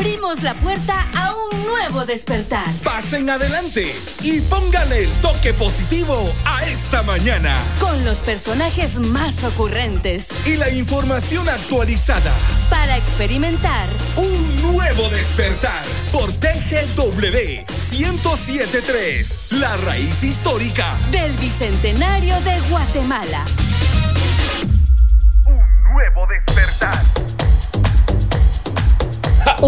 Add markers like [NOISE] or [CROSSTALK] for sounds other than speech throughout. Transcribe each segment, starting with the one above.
abrimos la puerta a un nuevo despertar. Pasen adelante y póngale el toque positivo a esta mañana. Con los personajes más ocurrentes. Y la información actualizada. Para experimentar un nuevo despertar por TGW 1073, la raíz histórica del Bicentenario de Guatemala.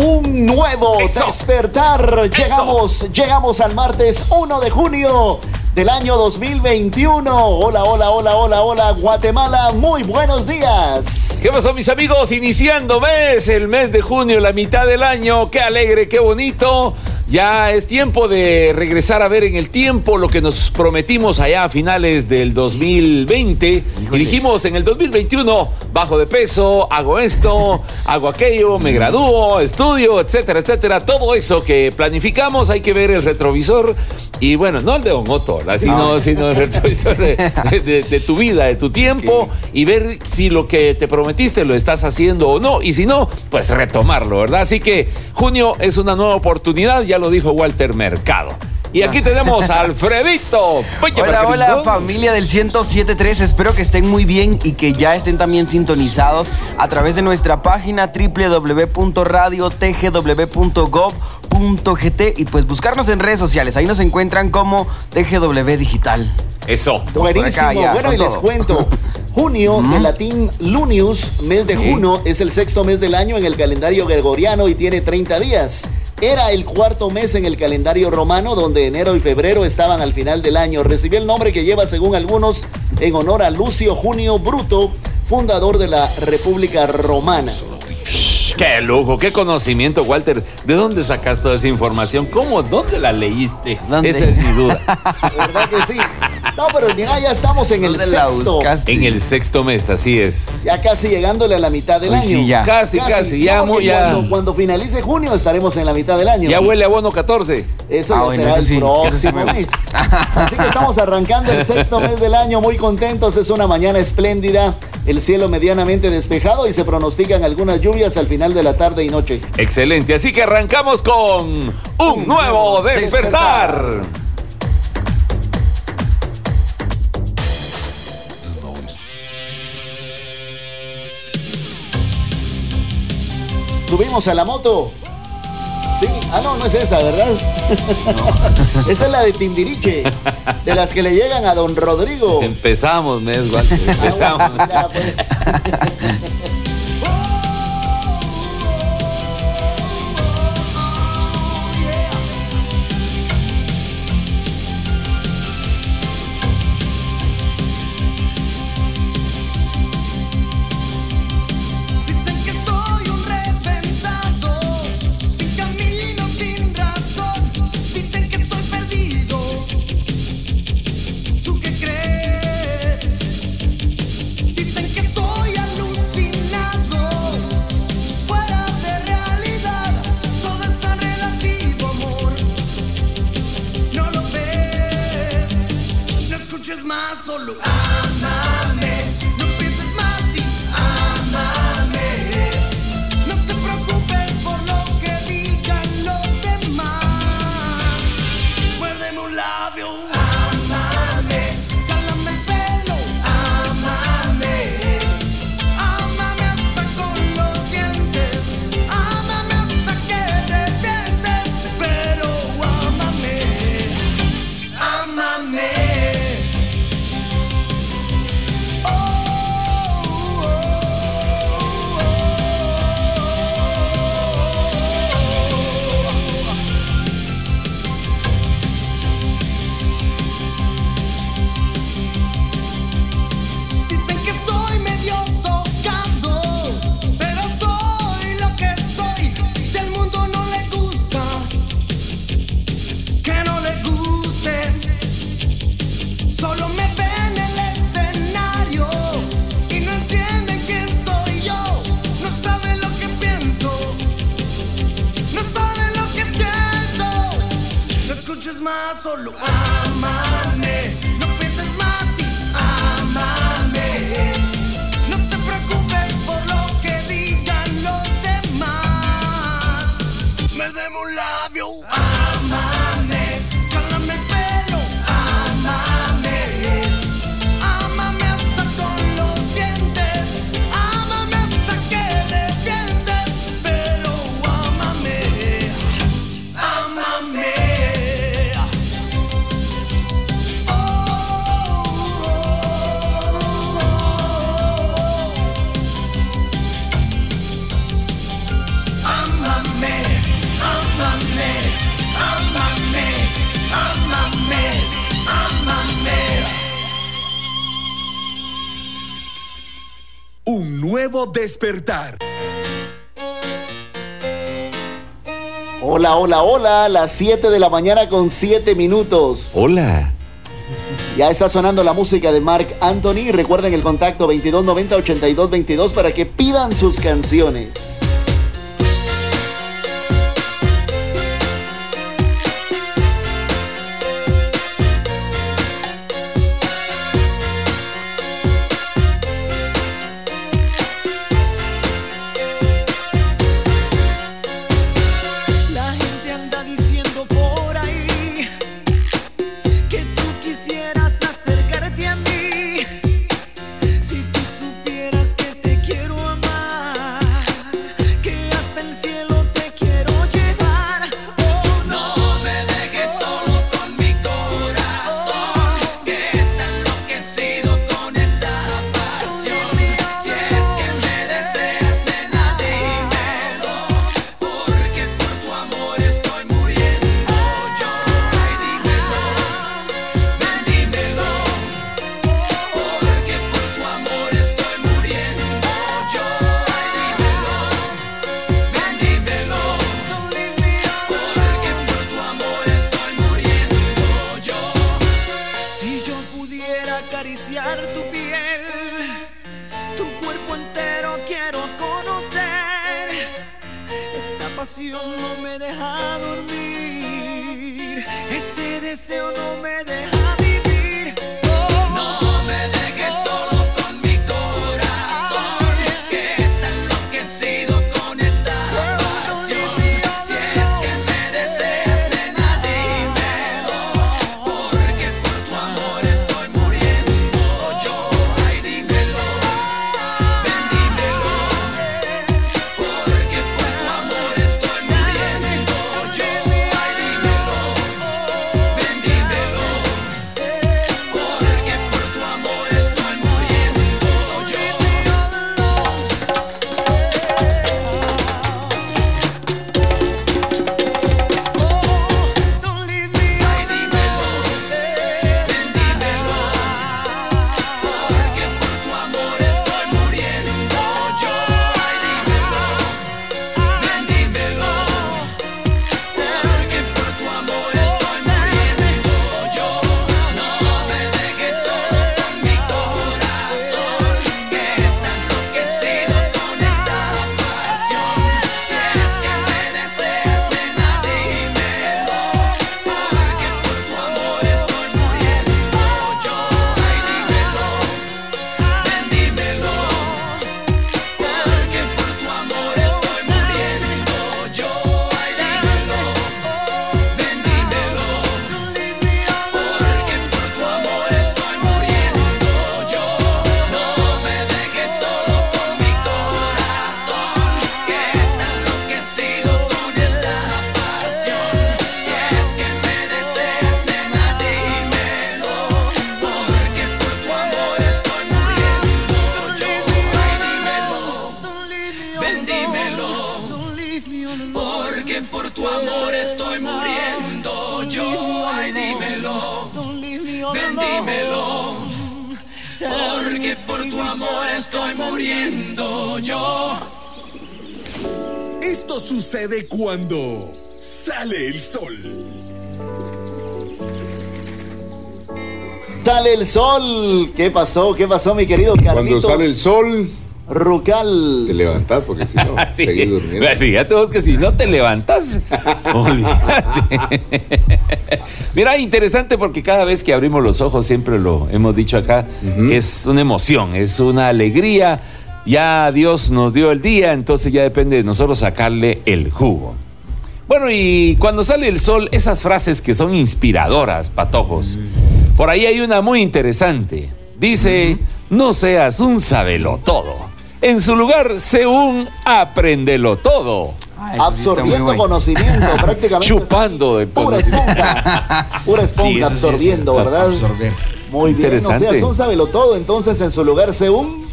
Un nuevo despertar. Llegamos, llegamos al martes 1 de junio del año 2021. Hola, hola, hola, hola, hola, Guatemala. Muy buenos días. ¿Qué pasó, mis amigos? Iniciando mes, el mes de junio, la mitad del año. Qué alegre, qué bonito. Ya es tiempo de regresar a ver en el tiempo lo que nos prometimos allá a finales del 2020. Y dijimos en el 2021, bajo de peso, hago esto, hago aquello, me gradúo, estudio, etcétera, etcétera. Todo eso que planificamos, hay que ver el retrovisor. Y bueno, no el de Don Otto, sino, sino el retrovisor de, tu vida, de tu tiempo y ver si lo que te prometiste lo estás haciendo o no. Y si no, pues retomarlo, ¿verdad? Así que junio es una nueva oportunidad, ya lo dijo Walter Mercado. Y aquí tenemos a Alfredito. hola, hola familia del 1073. Espero que estén muy bien y que ya estén también sintonizados a través de nuestra página www.radiotgw.gov.gt y pues buscarnos en redes sociales. Ahí nos encuentran como TGW Digital. Eso. Buenísimo. bueno, y les cuento. [LAUGHS] Junio, de latín Lunius, mes de junio, es el sexto mes del año en el calendario gregoriano y tiene 30 días. Era el cuarto mes en el calendario romano, donde enero y febrero estaban al final del año. Recibió el nombre que lleva, según algunos, en honor a Lucio Junio Bruto, fundador de la República Romana. Qué lujo, qué conocimiento, Walter. ¿De dónde sacas toda esa información? ¿Cómo? ¿Dónde la leíste? Esa es mi duda. [LAUGHS] ¿Verdad que sí? No, pero mira, ya estamos en el sexto. En el sexto mes, así es. Ya casi llegándole a la mitad del año. Sí, ya. Casi, casi, ya, muy, ya. Cuando, finalice junio estaremos en la mitad del año. Ya huele a bono 14. Eso ah, ya será el próximo mes. Así que estamos arrancando el sexto mes del año, muy contentos. Es una mañana espléndida, el cielo medianamente despejado y se pronostican algunas lluvias al final de la tarde y noche. Excelente, así que arrancamos con un, nuevo despertar. subimos a la moto. Sí. Ah, no, no es esa, ¿verdad? [LAUGHS] esa es la de Timbiriche, de las que le llegan a don Rodrigo. Empezamos, Mes, Empezamos. Ah, pues. [LAUGHS] despertar. Hola, hola, hola, las 7 de la mañana con 7 minutos. Hola. Ya está sonando la música de Mark Anthony. Recuerden el contacto 2290-8222 para que pidan sus canciones. Cuando sale el sol. Sale el sol. ¿Qué pasó? ¿Qué pasó, mi querido Carlitos? Cuando sale el sol. Rucal. Te levantas porque si no, [LAUGHS] seguís durmiendo. Fíjate vos que si no te levantas, [LAUGHS] Mira, interesante porque cada vez que abrimos los ojos, siempre lo hemos dicho acá, que es una emoción, es una alegría ya Dios nos dio el día, entonces ya depende de nosotros sacarle el jugo. Bueno, y cuando sale el sol, esas frases que son inspiradoras, patojos. Por ahí hay una muy interesante. Dice, no seas un sabelo todo. En su lugar, sé un aprendelo todo. absorbiendo conocimiento, [LAUGHS] prácticamente. Chupando de Pura esponja. Pura [LAUGHS] esponja absorbiendo, ¿verdad? Muy bien. Interesante. No seas un sabelo todo, entonces en su lugar, sé un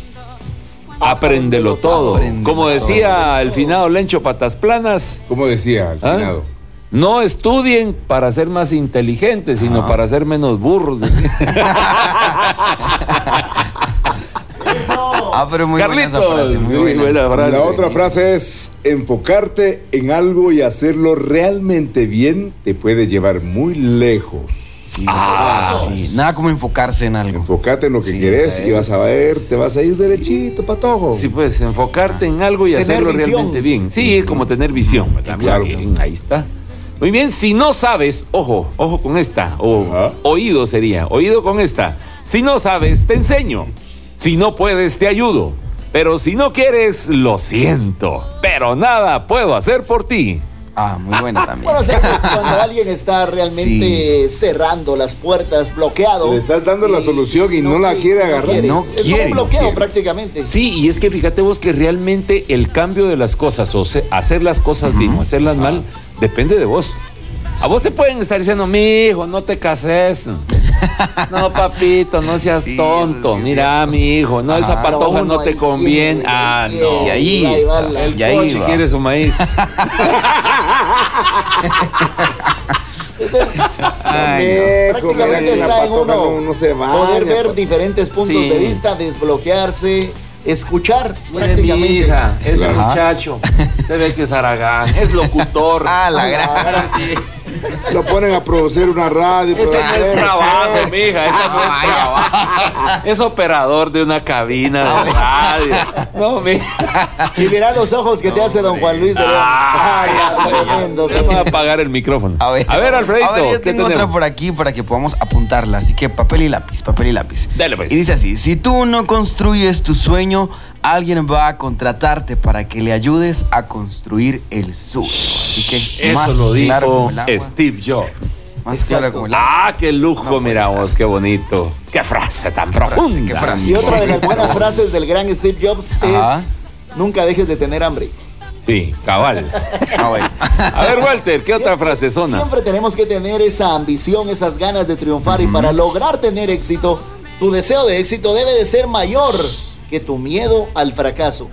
Apréndelo todo. Como decía el finado Lencho Patas Planas. Como decía el ¿Ah? finado. No estudien para ser más inteligentes, sino para ser menos burros. [LAUGHS] Eso. Ah, pero muy buena Carlitos, frase, muy muy buena. buena frase. La otra frase es enfocarte en algo y hacerlo realmente bien te puede llevar muy lejos. Ah, sí. Nada como enfocarse en algo. Enfócate en lo que Sí, querés y vas a ver, te vas a ir derechito, patojo. Sí, pues enfocarte en algo y Tener hacerlo visión. realmente bien. Sí, es como tener visión. Claro. bien, ahí está. Muy bien, si no sabes, ojo, ojo con esta, o Ajá. oído sería, oído con esta. Si no sabes, te enseño. Si no puedes, te ayudo. Pero si no quieres, lo siento. Pero nada puedo hacer por ti. Ah, muy buena también. Bueno, o sea, cuando [LAUGHS] alguien está realmente cerrando las puertas, bloqueado. Le estás dando la solución y no la quiere agarrar. No es quiere, como un no bloqueo quiere. prácticamente. Sí, y es que fíjate vos que realmente el cambio de las cosas, o se- hacer las cosas bien o hacerlas mal, depende de vos. A vos te pueden estar diciendo, mi hijo, no te cases. [LAUGHS] No, papito, no seas Sí, tonto. sí es Mira, mi hijo, no, esa patoja no te conviene. quiere, Ah, no. Y ahí va está. El Y ahí coche va. quiere su maíz. [LAUGHS] Entonces, mira prácticamente está en uno no, se va. poder ver diferentes puntos Sí. de vista, desbloquearse, escuchar Mire, mi prácticamente. hija, ese muchacho se ve que es Aragán, es locutor. [LAUGHS] Ah, la gran. Lo ponen a producir una radio. Ese no es trabajo, mija, ese no es trabajo. Es operador de una cabina de radio. No, mija. Y mira los ojos que te hace don Juan Luis de León. Ay, Ay, tremendo. Vamos a apagar el micrófono. A ver, Alfredito, A ver, yo ¿qué tengo otra por aquí para que podamos apuntarla. Así que papel y lápiz, papel y lápiz. Dale, pues. Y dice así: si tú no construyes tu sueño, alguien va a contratarte para que le ayudes a construir el suyo. Así que Eso más lo dijo Steve Jobs. Más claro Exacto. como el agua. Ah, qué lujo, No, mira pues, vos, qué bonito. Qué frase tan profunda. qué frase. Y otra de las buenas frases del gran Steve Jobs Ajá. es nunca dejes de tener hambre. Sí, cabal. Ah. A ver, Walter, ¿qué otra frase zona? Siempre tenemos que tener esa ambición, esas ganas de triunfar y para lograr tener éxito, tu deseo de éxito debe de ser mayor que tu miedo al fracaso.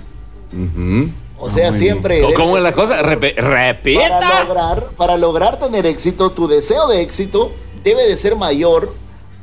O sea, siempre... ¿Cómo- debe ¿Cómo de es la cosa? mayor. Repe- Para repita. lograr, para lograr tener éxito, tu deseo de éxito debe de ser mayor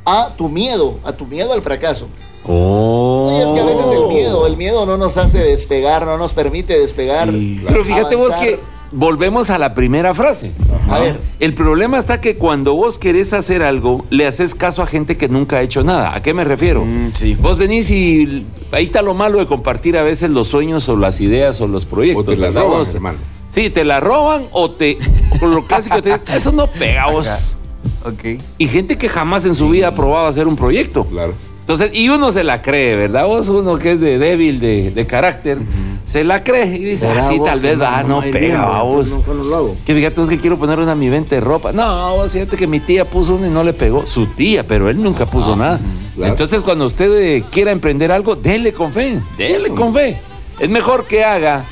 a tu miedo, a tu miedo al fracaso. Oh. Oye, es que a veces el miedo, el miedo no nos hace despegar, no nos permite despegar. Sí. Pero fíjate vos que volvemos a la primera frase. A ver, El problema está que cuando vos querés hacer algo, le haces caso a gente que nunca ha hecho nada. ¿A qué me refiero? Mm, sí. Vos venís y ahí está lo malo de compartir a veces los sueños o las ideas o los proyectos. O te la ¿verdad roban, vos? hermano. Sí, te la roban o te. o lo clásico te eso no pega vos. [LAUGHS] Ok. Y gente que jamás en su vida ha probado hacer un proyecto. Claro. Entonces, y uno se la cree, ¿verdad? Vos, uno que es de débil de, de carácter, se la cree y dice, ¿Será ah, sí, tal vez, no- ah, no pega, bien, vos. no- no lo hago? Que fíjate vos que quiero poner una mi venta de ropa. No, vos fíjate que mi tía puso una y no le pegó. Su tía, pero él nunca puso nada. claro. Entonces, cuando usted eh, quiera emprender algo, dele con fe. Dele con fe. Es mejor que haga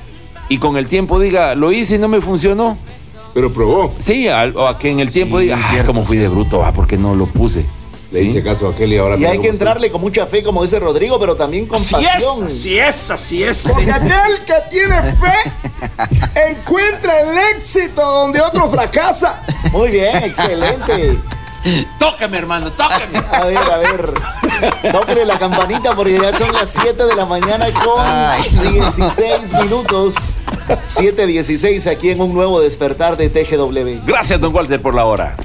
y con el tiempo diga, lo hice y no me funcionó. Pero probó. Sí, a que en el tiempo Sí, diga, ah, cierto, como fui de bruto, ah, porque no lo puse. Le ¿Sí? hice caso a aquel y ahora y me hay que entrarle con mucha fe, como dice Rodrigo, pero también con pasión. es, así es. Porque aquel que tiene fe [LAUGHS] encuentra el éxito donde otro fracasa. Muy bien, excelente. Tóqueme, hermano, tóqueme. A ver, a ver. Tóquele la campanita porque ya son las 7 de la mañana Ay, con 16 minutos. 7.16 aquí en un nuevo despertar de TGW. Gracias, don Walter, por la hora.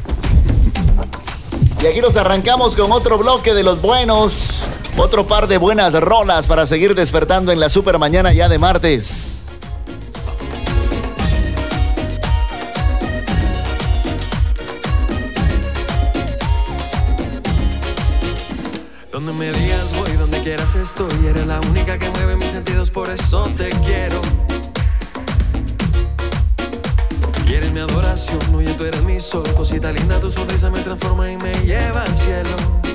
Y aquí nos arrancamos con otro bloque de los buenos. Otro par de buenas rolas para seguir despertando en la super mañana ya de martes. Donde me digas voy, donde quieras estoy. Eres la única que mueve mis sentidos, por eso te quiero. Mi adoración, oye, tú eres mi sol. Cosita linda, tu sonrisa me transforma y me lleva al cielo.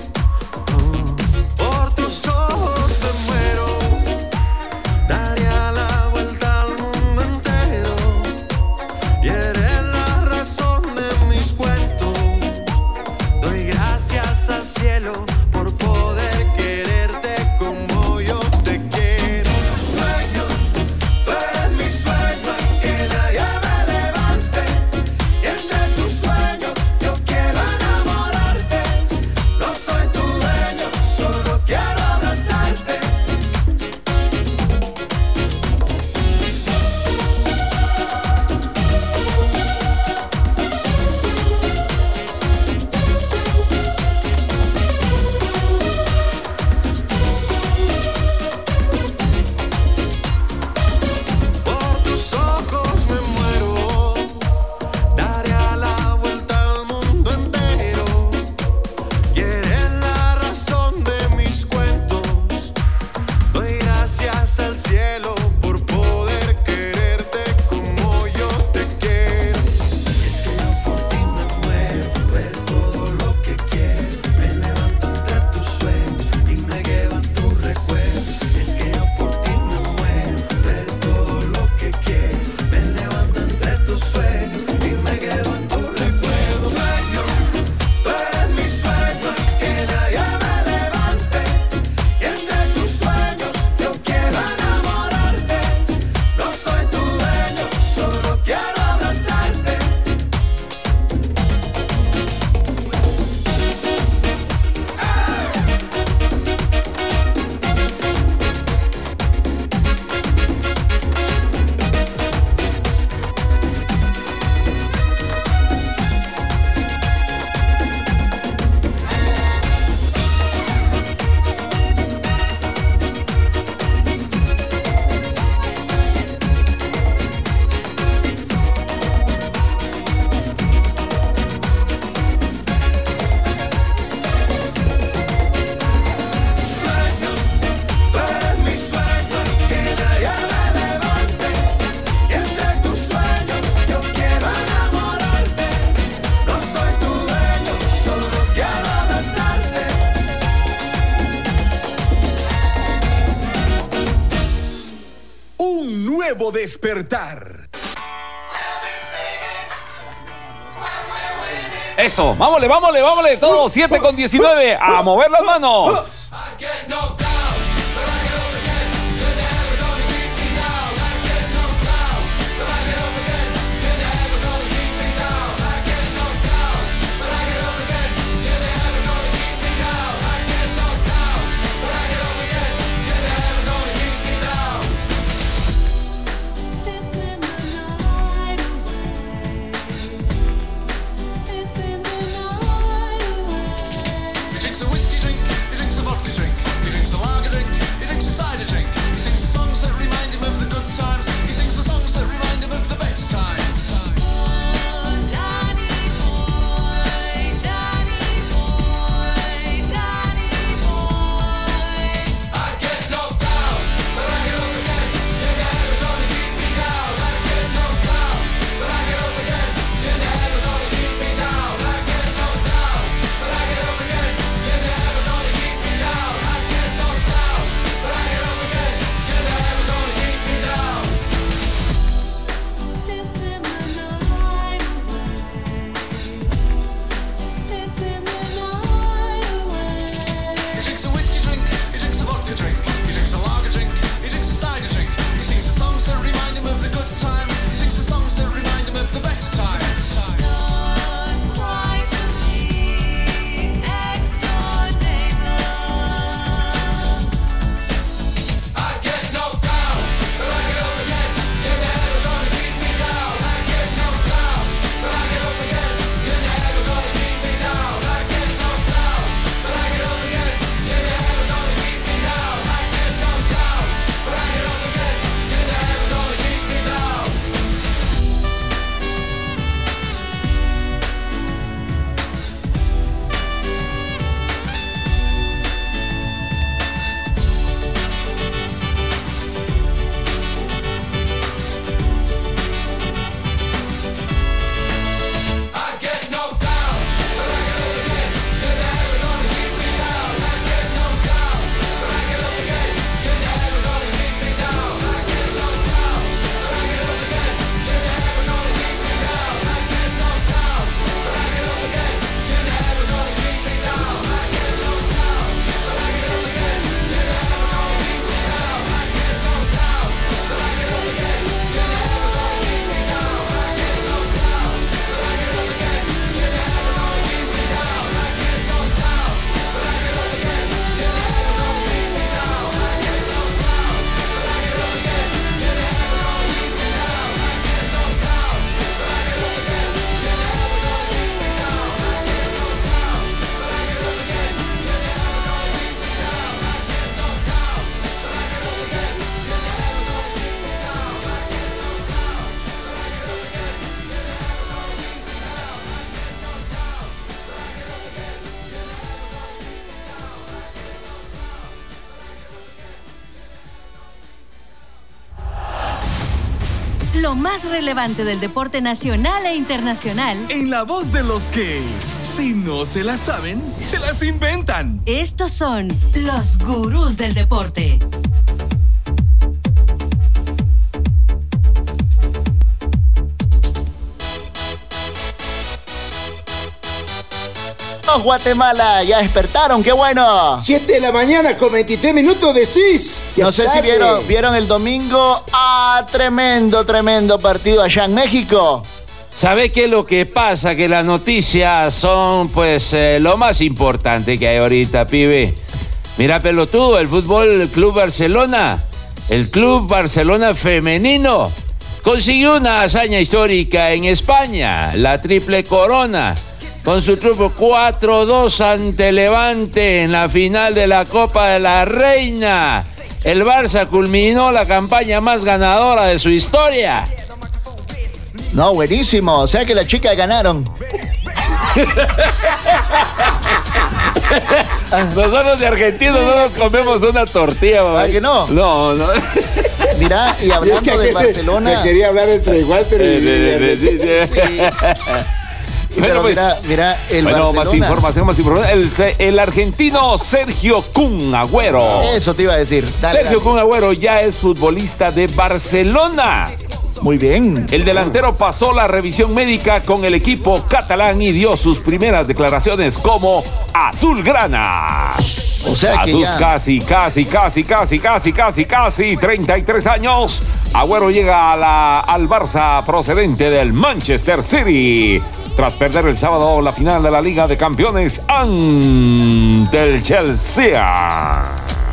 despertar. Eso, vámosle, vámosle, vámosle, todos 7 con 19, a mover las manos. Relevante del deporte nacional e internacional. En la voz de los que, si no se la saben, se las inventan. Estos son los gurús del deporte. Los Guatemala ya despertaron, qué bueno. 7 de la mañana con 23 minutos de CIS. No sé si vieron, vieron el domingo. Tremendo, tremendo partido allá en México. ¿Sabe qué es lo que pasa? Que las noticias son pues eh, lo más importante que hay ahorita, pibe. Mira, pelotudo, el Fútbol Club Barcelona, el Club Barcelona Femenino, consiguió una hazaña histórica en España, la triple corona, con su triunfo 4-2 ante Levante en la final de la Copa de la Reina. El Barça culminó la campaña más ganadora de su historia. No, buenísimo. O sea que las chicas ganaron. Nosotros de argentinos no nos comemos una tortilla, mamá. ¿Ah, que no? No, no. Mira, y [LAUGHS] Es que hablando de Barcelona. Me quería hablar entre Walter y. Sí. Pero mira, mira, el pues, bueno, más Barcelona. información, más información. El, el argentino Sergio Kun Agüero. Eso te iba a decir. Dale, Sergio dale. Kun Agüero ya es futbolista de Barcelona. Muy bien. El delantero pasó la revisión médica con el equipo catalán y dio sus primeras declaraciones como azulgrana. O sea A que sus ya- casi, casi, casi, casi, casi, casi, casi 33 años, Agüero llega a la- al Barça procedente del Manchester City. Tras perder el sábado la final de la Liga de Campeones ante el Chelsea.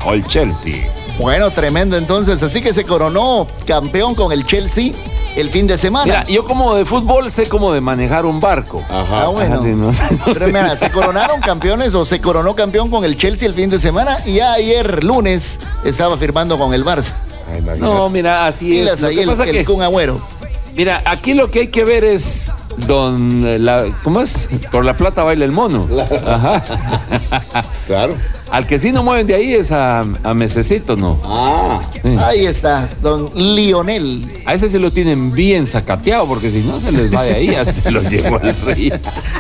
O el Chelsea. Bueno, tremendo entonces. Así que se coronó campeón con el Chelsea el fin de semana. Mira, yo como de fútbol sé como de manejar un barco. Ah, bueno. Ajá, sí, no- [LAUGHS] no Pero mira, se coronaron campeones o se coronó campeón con el Chelsea el fin de semana y ya ayer lunes estaba firmando con el Barça. No, mira, así es. Lo ahí que el, pasa el que- Kun Agüero. Mira, aquí lo que hay que ver es don la, ¿cómo es? Por la plata baila el mono. Ajá. Claro. Al que sí no mueven de ahí es a, a Mesecito, ¿no? Ah. Ahí está, don Lionel. A ese se lo tienen bien sacateado, porque si no se les va de ahí, se lo llevó al rey.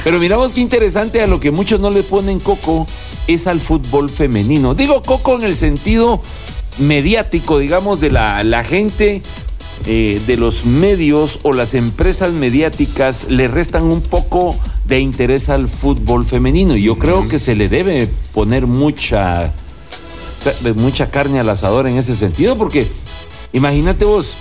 Pero miramos qué interesante a lo que muchos no le ponen coco es al fútbol femenino. Digo coco en el sentido mediático, digamos, de la, la gente eh, de los medios o las empresas mediáticas le restan un poco de interés al fútbol femenino. Y yo creo que se le debe poner mucha, mucha carne al asador en ese sentido, porque imagínate vos,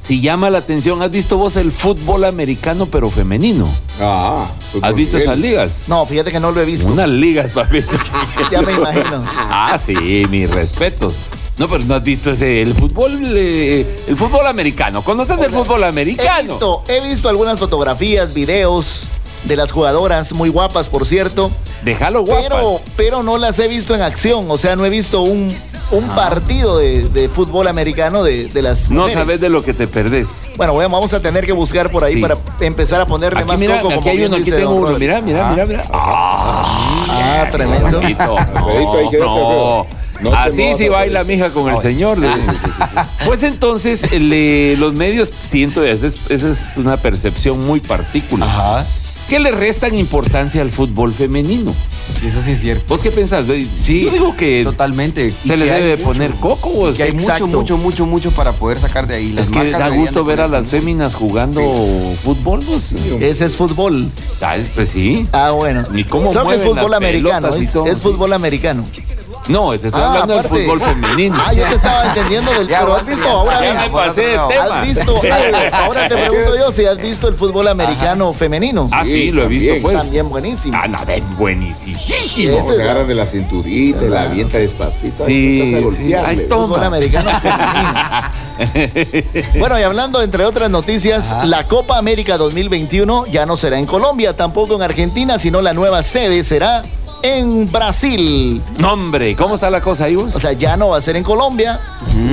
si llama la atención, ¿has visto vos el fútbol americano pero femenino? Ah. ¿Has visto esas ligas? No, fíjate que no lo he visto. Unas ligas, papito. [LAUGHS] Ya me imagino. Ah, sí, mis respetos. No, pero no has visto ese, el fútbol, eh, el fútbol americano. ¿Conoces el fútbol He americano? visto, he visto algunas fotografías, videos de las jugadoras, muy guapas por cierto. Déjalo guapas. Pero, pero no las he visto en acción, o sea, no he visto un, un Ah. partido de, de fútbol americano de, de las No mujeres. sabes de lo que te perdés. Bueno, bueno, vamos a tener que buscar por ahí Sí. para empezar a ponerle Aquí más mira, coco. aquí como hay uno, aquí tengo uno. Mira, mira, mira. Ah, tremendo. Alfredito, Alfredito, [LAUGHS] ahí quédate, no. No Así sí baila Alfredito. mija con el señor. [LAUGHS] Pues entonces, le- los medios, siento, esa es, esa es una percepción muy particular. Ajá. Que le restan importancia al fútbol femenino. Sí, eso sí es cierto. ¿Vos qué pensás? Sí, Yo digo que totalmente. Y se le debe mucho, poner coco. vos. Que hay Exacto. mucho, mucho, mucho, mucho para poder sacar de ahí. Las Es que da gusto ver a las féminas jugando fútbol. Pues, Ese es fútbol. Ah, pues sí. Ah, bueno. Ni cómo Solo es fútbol americano. y Es, todo, es sí. fútbol americano. No, te estoy Ah, hablando del fútbol femenino. Ah, yo te estaba entendiendo del. [LAUGHS] Ya, pero has visto ahora. ya bien, me pasé de tema. ¿Has visto? [LAUGHS] Ahora te pregunto yo si has visto el fútbol americano femenino. Ah, sí, lo he visto, también. pues. También buenísimo. Ah, no, ven, buenísimo. No, Ese se agarran de la cinturita y la avienta despacito. Sí, a sí. Ay, toma. Fútbol americano femenino. [LAUGHS] Bueno, y hablando entre otras noticias, la Copa América 2021 ya no será en Colombia, tampoco en Argentina, sino la nueva sede será en Brasil. No, hombre, ¿cómo está la cosa ahí vos? O sea, ya no va a ser en Colombia,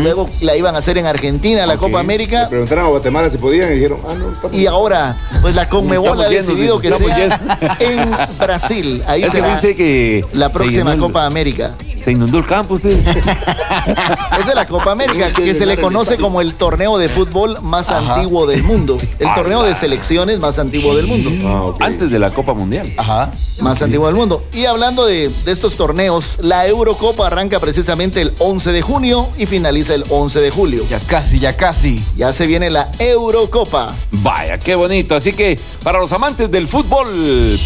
luego la iban a hacer en Argentina, la Copa América. Le preguntaron a Guatemala si podían y dijeron, ah, no, papi. Y ahora, pues la Conmebol ha decidido que sea en Brasil. Ahí que será viste que la próxima Copa América. Se inundó el campo usted. Esa [LAUGHS] es la Copa América, que se le conoce como el torneo de fútbol más antiguo del mundo. El torneo de selecciones más antiguo del mundo. Ah. Antes de la Copa Mundial. Ajá. Más antiguo del mundo. Y hablando de, de estos torneos, la Eurocopa arranca precisamente el 11 de junio y finaliza el 11 de julio. Ya casi, ya casi. Ya se viene la Eurocopa. Vaya, qué bonito. Así que para los amantes del fútbol,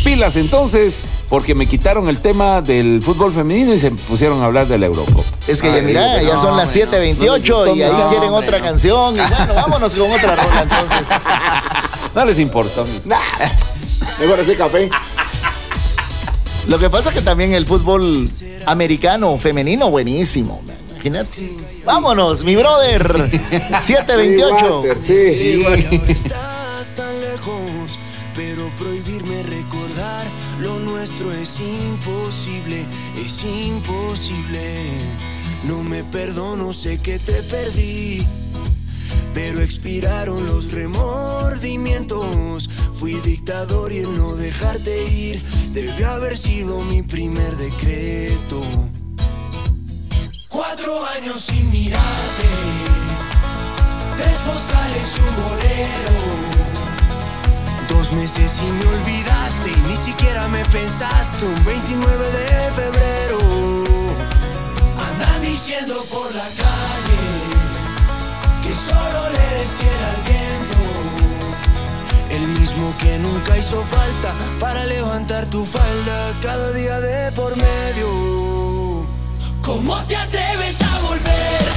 pilas entonces, porque me quitaron el tema del fútbol femenino y se pusieron a hablar de la Eurocopa. Es que ya Ay, mira, ya no, son las hombre, no. 7.28 y ahí No, quieren hombre, otra no. canción. Y bueno, vámonos con otra [LAUGHS] rola entonces. No les importa. Mejor ese café. Lo que pasa es que también el fútbol americano femenino, buenísimo. Imagínate. Vámonos, mi brother. Sí, 728. Walter, sí. Estás tan lejos, pero prohibirme recordar lo nuestro es imposible, es imposible. No me perdono, sé que te perdí, pero expiraron los remordimientos. Fui dictador y el no dejarte ir debió haber sido mi primer decreto. Cuatro años sin mirarte, tres postales un bolero. Meses y me olvidaste y ni siquiera me pensaste un 29 de febrero. Andan diciendo por la calle que solo le eres fiel al viento. El mismo que nunca hizo falta para levantar tu falda cada día de por medio. ¿Cómo te atreves a volver?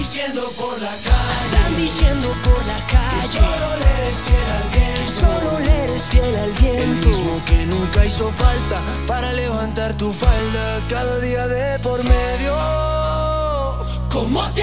Diciendo por la calle. Andan diciendo por la calle. Que solo le eres fiel al viento. solo le eres fiel al viento. El mismo que nunca hizo falta para levantar tu falda cada día de por medio. ¿Cómo te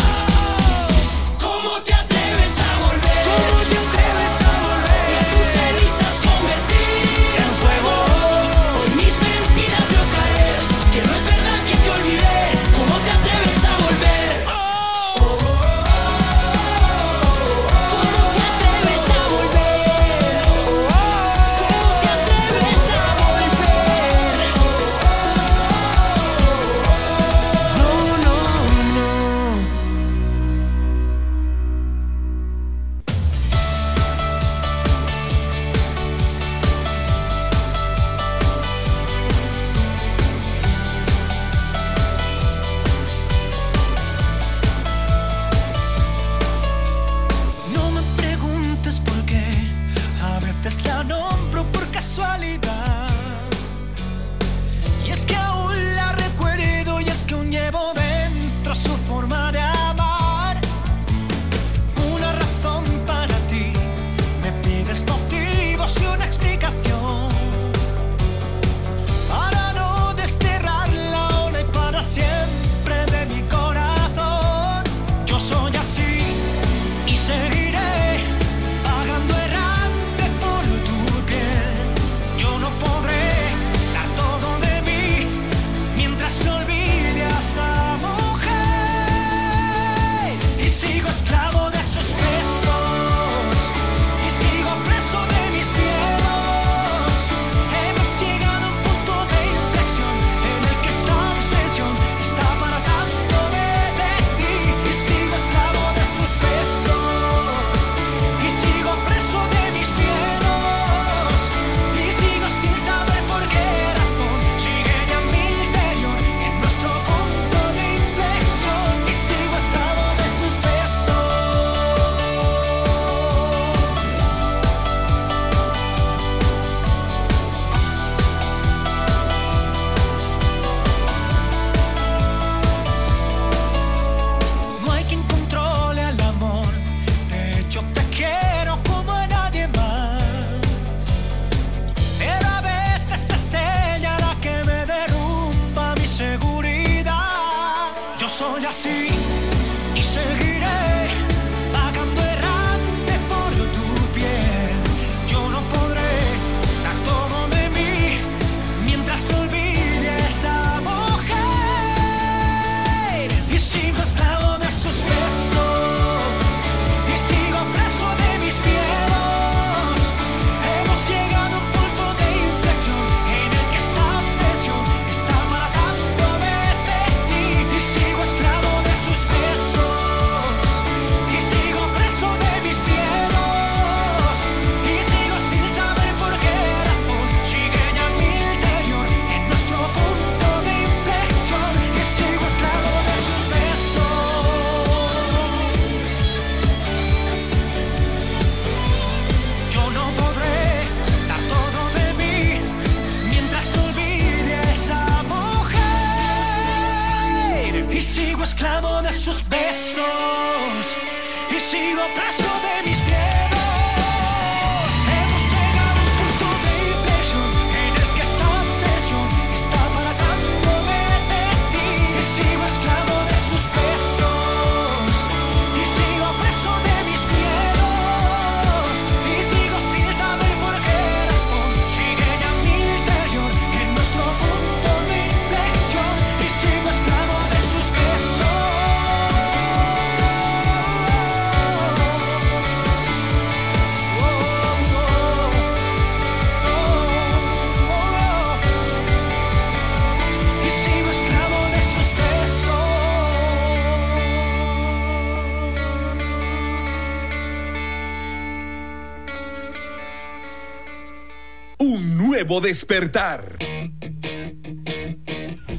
nuevo despertar.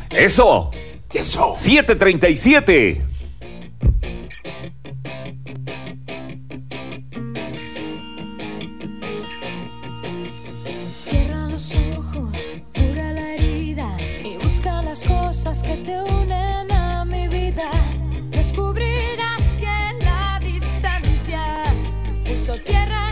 Eso. Eso. 737. Cierra los ojos, cura la herida y busca las cosas que te unen a mi vida. Descubrirás que la distancia puso tierra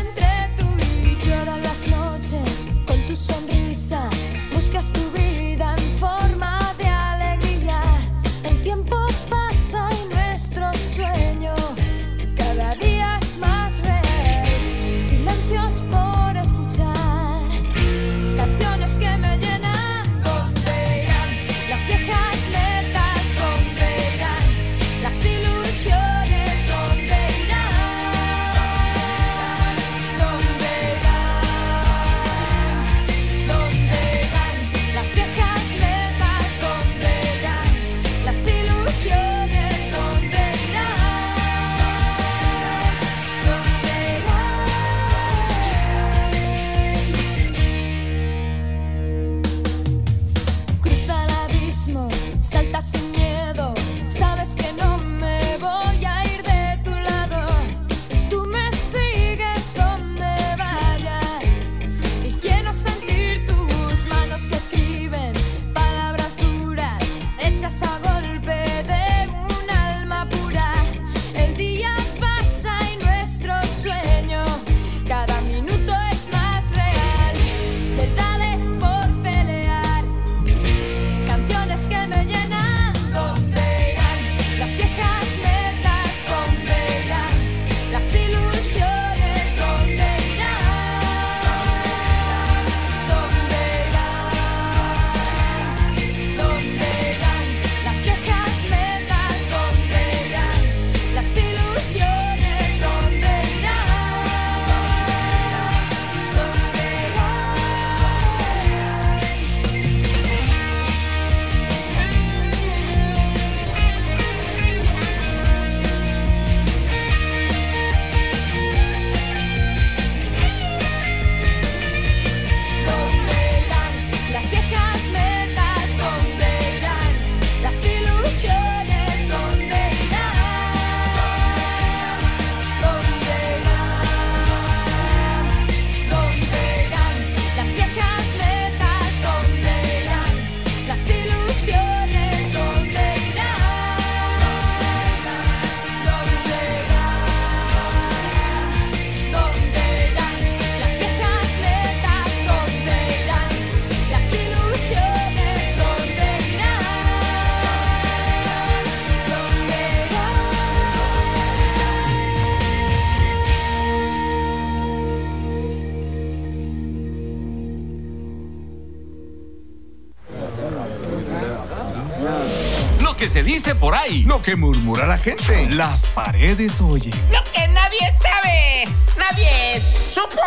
Lo que murmura la gente. Las paredes oyen. Lo que nadie sabe, nadie supo.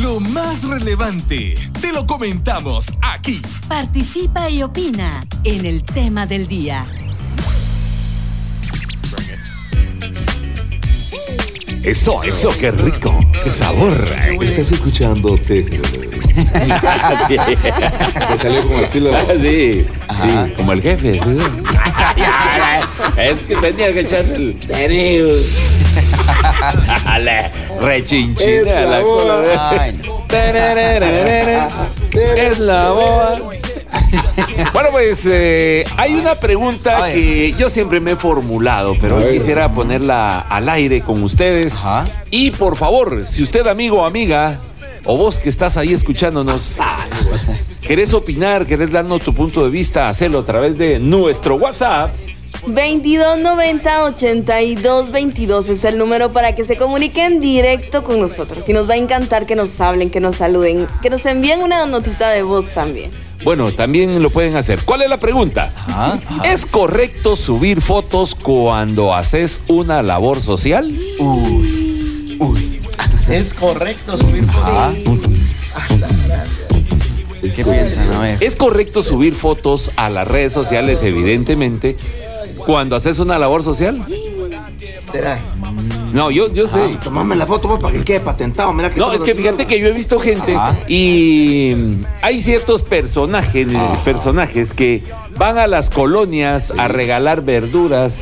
Lo más relevante, te lo comentamos aquí. Participa y opina en el tema del día. Eso, eso, qué rico. Qué sabor. Estás escuchando Te. [LAUGHS] Sí. Te salió como estilo. [LAUGHS] Sí, sí, como el jefe. sí. Es que tenía que echarse el. [LAUGHS] Rechinchina Es la. Es la boa. [LAUGHS] [LAUGHS] Bueno, pues eh, hay una pregunta que yo siempre me he formulado, pero hoy quisiera ponerla al aire con ustedes. Y por favor, si usted, amigo o amiga, o vos que estás ahí escuchándonos, querés opinar, querés darnos tu punto de vista, hacelo a través de nuestro WhatsApp. 2290 82 22 es el número para que se comuniquen directo con nosotros. Y nos va a encantar que nos hablen, que nos saluden, que nos envíen una notita de voz también. Bueno, también lo pueden hacer. ¿Cuál es la pregunta? ¿Es correcto subir fotos cuando haces una labor social? Es correcto subir fotos. ¿Qué piensan? A ver. ¿Es correcto subir fotos a las redes sociales, evidentemente, cuando haces una labor social? ¿Será? No, yo, yo sé. Tomame la foto pues, para que quede patentado. Mira que No, es que fíjate que yo he visto gente Ajá. y mm, hay ciertos personajes, eh, personajes que van a las colonias a regalar verduras,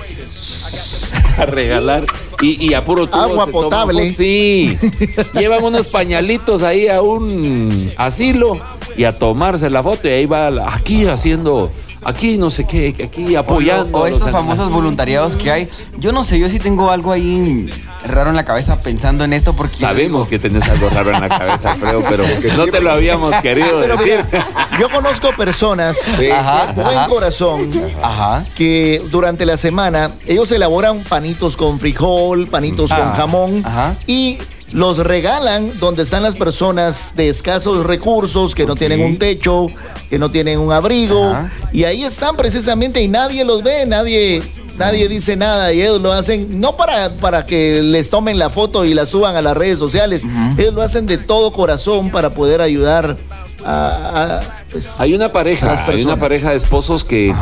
[LAUGHS] a regalar y, y a puro tubo Agua toman potable. Sí, [LAUGHS] llevan unos pañalitos ahí a un asilo y a tomarse la foto y ahí va aquí haciendo, aquí no sé qué, aquí apoyando. O, estos famosos voluntariados que hay. Yo no sé, yo sí tengo algo ahí raro en la cabeza pensando en esto porque... Sabemos digo- que tenés algo raro en la cabeza, [LAUGHS] Alfredo, pero no te lo habíamos querido Pero decir. mira, [LAUGHS] yo conozco personas Ajá, de buen ajá. corazón que durante la semana ellos elaboran panitos con frijol, panitos con Ah, jamón ajá. y los regalan donde están las personas de escasos recursos, que no tienen un techo, que no tienen un abrigo Ajá. y ahí están precisamente y nadie los ve, nadie nadie dice nada y ellos lo hacen no para, para que les tomen la foto y la suban a las redes sociales, ellos lo hacen de todo corazón para poder ayudar a, a, pues, Hay una pareja, hay una pareja de esposos que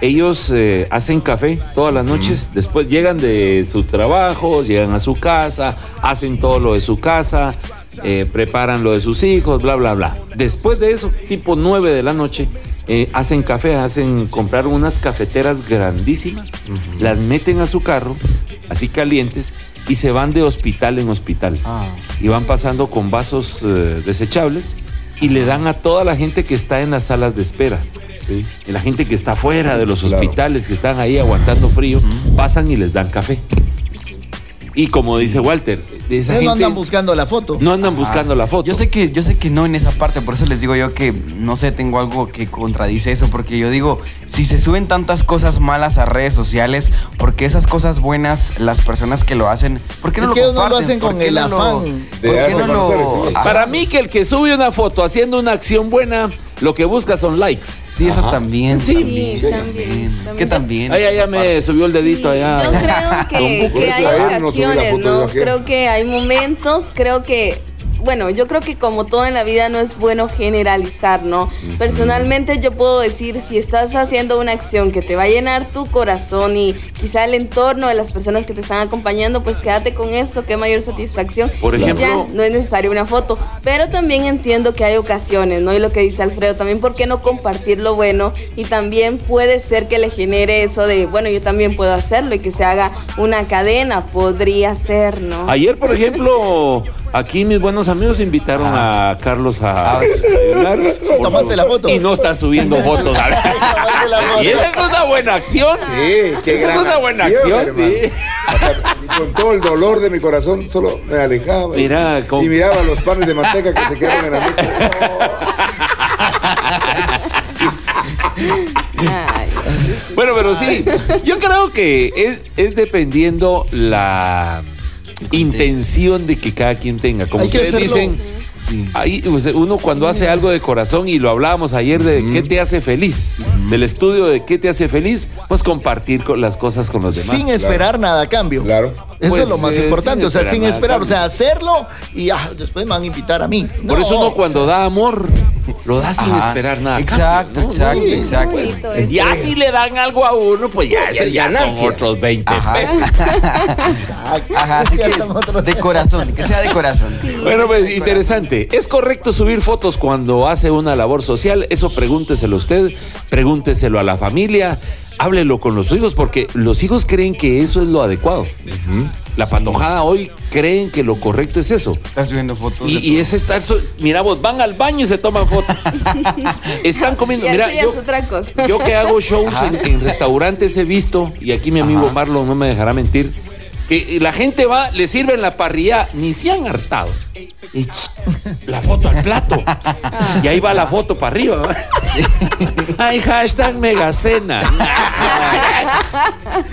ellos eh, hacen café todas las noches, después llegan de su trabajo, llegan a su casa, hacen todo lo de su casa, eh, preparan lo de sus hijos, bla, bla, bla. Después de eso, tipo 9 de la noche, eh, hacen café, hacen comprar unas cafeteras grandísimas, las meten a su carro, así calientes, y se van de hospital en hospital. Y van pasando con vasos eh, desechables y le dan a toda la gente que está en las salas de espera. ¿sí? Y la gente que está fuera de los hospitales, que están ahí aguantando frío, pasan y les dan café. Y como dice Walter, de esa Ellos no gente andan buscando la foto. no andan buscando la foto. Yo sé que yo sé que no en esa parte, por eso les digo yo que no sé, tengo algo que contradice eso porque yo digo, si se suben tantas cosas malas a redes sociales, porque esas cosas buenas las personas que lo hacen, ¿por qué no Es lo que ellos no lo hacen ¿Por con qué el no lo- afán ¿Por qué no lo Para mí que el que sube una foto haciendo una acción buena, lo que busca son likes. Sí, eso también. Sí, también, Sí, también. Es que también. Ay, ya me subió el dedito allá. Yo creo que, que hay ocasiones, ¿no? Creo que hay momentos, creo que, bueno, yo creo que como todo en la vida no es bueno generalizar, ¿no? Personalmente yo puedo decir, si estás haciendo una acción que te va a llenar tu corazón y quizá el entorno de las personas que te están acompañando, pues quédate con esto, qué mayor satisfacción. Por ejemplo- ya, no es necesario una foto. Pero también entiendo que hay ocasiones, ¿no? Y lo que dice Alfredo, también por qué no compartir lo bueno y también puede ser que le genere eso de, bueno, yo también puedo hacerlo y que se haga una cadena, podría ser, ¿no? Ayer, por ejemplo, aquí mis buenos amigos invitaron a Carlos a, a desayunar. Por Tomaste su- la foto. Y no están subiendo [LAUGHS] fotos. y esa es una buena acción. Sí, qué Esa es gran una buena acción, sí. Con todo el dolor de mi corazón, solo me alejaba. y- Mira, con- Y miraba los panes de manteca que se quedaban en la mesa. Bueno, pero sí, yo creo que es, es dependiendo la intención de que cada quien tenga. Como Hay que ustedes hacerlo. dicen, ahí, pues, uno cuando hace algo de corazón, y lo hablábamos ayer de qué te hace feliz, del estudio de qué te hace feliz, pues compartir con las cosas con los demás. sin esperar nada a cambio. Claro. Eso Pues, es lo más eh, importante, sin o sea, sin esperar, o sea, hacerlo y ah, después me van a invitar a mí. Por No, eso uno cuando da amor, lo da sin Ajá. esperar nada. Exacto, cambio, ¿no? exacto, Sí, exacto. bonito eso. Ya si le dan algo a uno, pues ya, Ya es ya son otros 20 Ajá. pesos. [LAUGHS] Exacto. Ajá, así que son otros- de corazón, que sea de corazón. Bueno, pues interesante. ¿Es correcto subir fotos cuando hace una labor social? Eso pregúnteselo usted, pregúnteselo a la familia, háblelo con los hijos, porque los hijos creen que eso es lo adecuado. La patojada hoy creen que lo correcto es eso. Estás subiendo fotos. Y, es estar, so- mira vos, van al baño y se toman fotos. [LAUGHS] Están comiendo, Y mira, yo, es otra cosa. yo que hago shows en, en restaurantes he visto, y aquí mi amigo Marlon no me dejará mentir, que la gente va, le sirven la parrilla, ni se han hartado. Y la foto al plato. Y ahí va la foto para arriba. [LAUGHS] Ay, hashtag megacena. [LAUGHS]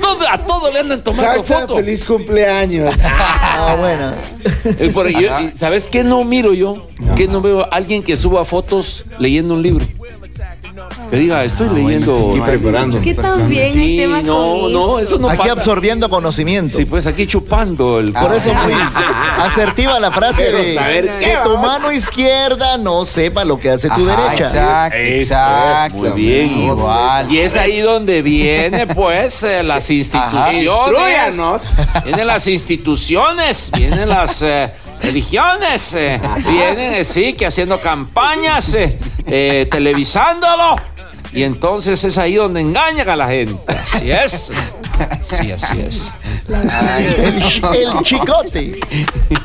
Todo- a todo le andan tomando Hashtag foto. feliz cumpleaños. [LAUGHS] Ah, bueno. ¿Sabes qué no miro yo? Que no veo a alguien que suba fotos leyendo un libro. Que diga, estoy leyendo. Y preparando. ¿Qué tan bien Sí, el tema no, con no, eso no Aquí pasa. absorbiendo conocimiento. Sí, pues aquí chupando el. Por eso muy [LAUGHS] asertiva la frase Pero de saber que tu mano izquierda no sepa lo que hace tu Ajá, derecha. Exacto, exacto. Muy bien. Igual. Y es ahí donde viene, pues, eh, las instituciones. Vienen las instituciones, vienen las eh, religiones, eh, vienen, eh, sí, que haciendo campañas, eh, eh, televisándolo. Y entonces es ahí donde engañan a la gente. Así es. Sí, así es. El, ch- el chicote.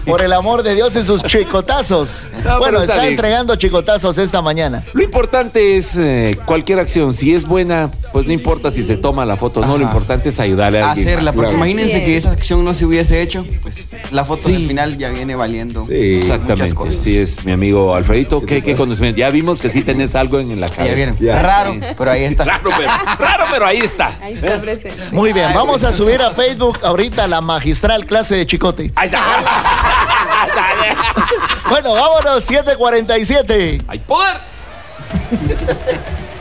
Por el amor de Dios y sus chicotazos. bueno, está entregando chicotazos esta mañana. Lo importante es eh, cualquier acción. Si es buena, pues no importa si se toma la foto o no. Lo importante es ayudarle a alguien. Hacerla, más. porque Claro. imagínense que es. esa acción no se hubiese hecho, pues la foto del final ya viene valiendo. Sí. Exactamente, cosas. sí es mi amigo Alfredito. ¿Qué, qué conocimiento? Ya vimos que sí tenés algo en la Ya cabeza. vieron. Ya. Raro, pero ahí está. Raro, pero, raro, pero ahí está. Ahí está presente. Muy bien, vamos a subir a Facebook ahorita la magistral clase de chicote. Ahí está. [LAUGHS] Bueno, vámonos, 747. ¡Hay poder! [LAUGHS]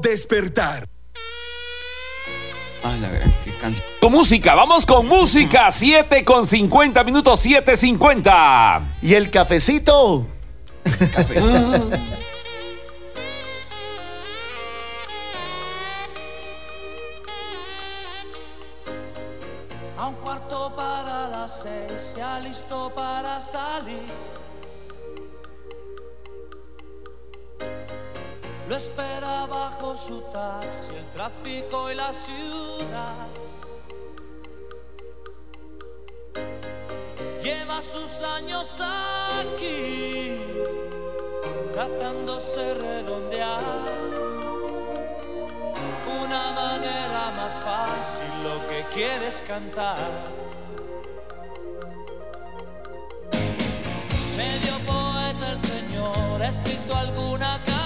despertar. Ah, la verdad, qué canción. Con música, vamos con música. 7 con 50 minutos, 7.50. ¿Y el cafecito? A [LAUGHS] su taxi, el tráfico y la ciudad. Lleva sus años aquí, tratándose redondear una manera más fácil lo que quieres cantar. Medio poeta el señor ha escrito alguna canción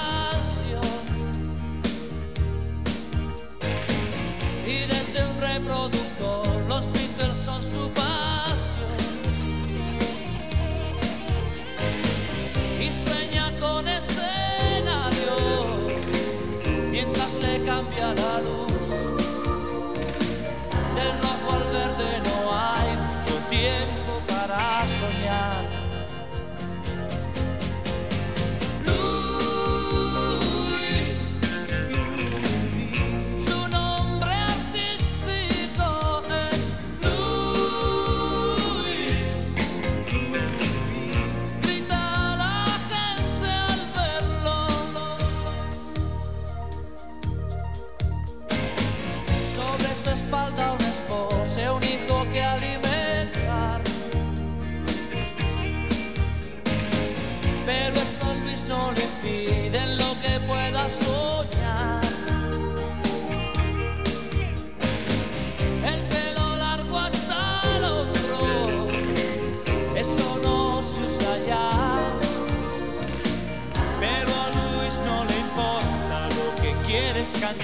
reproductor, los Beatles son su pasión. Y sueña con escenarios mientras le cambia la luz. Del rojo al verde no hay su tiempo para soñar.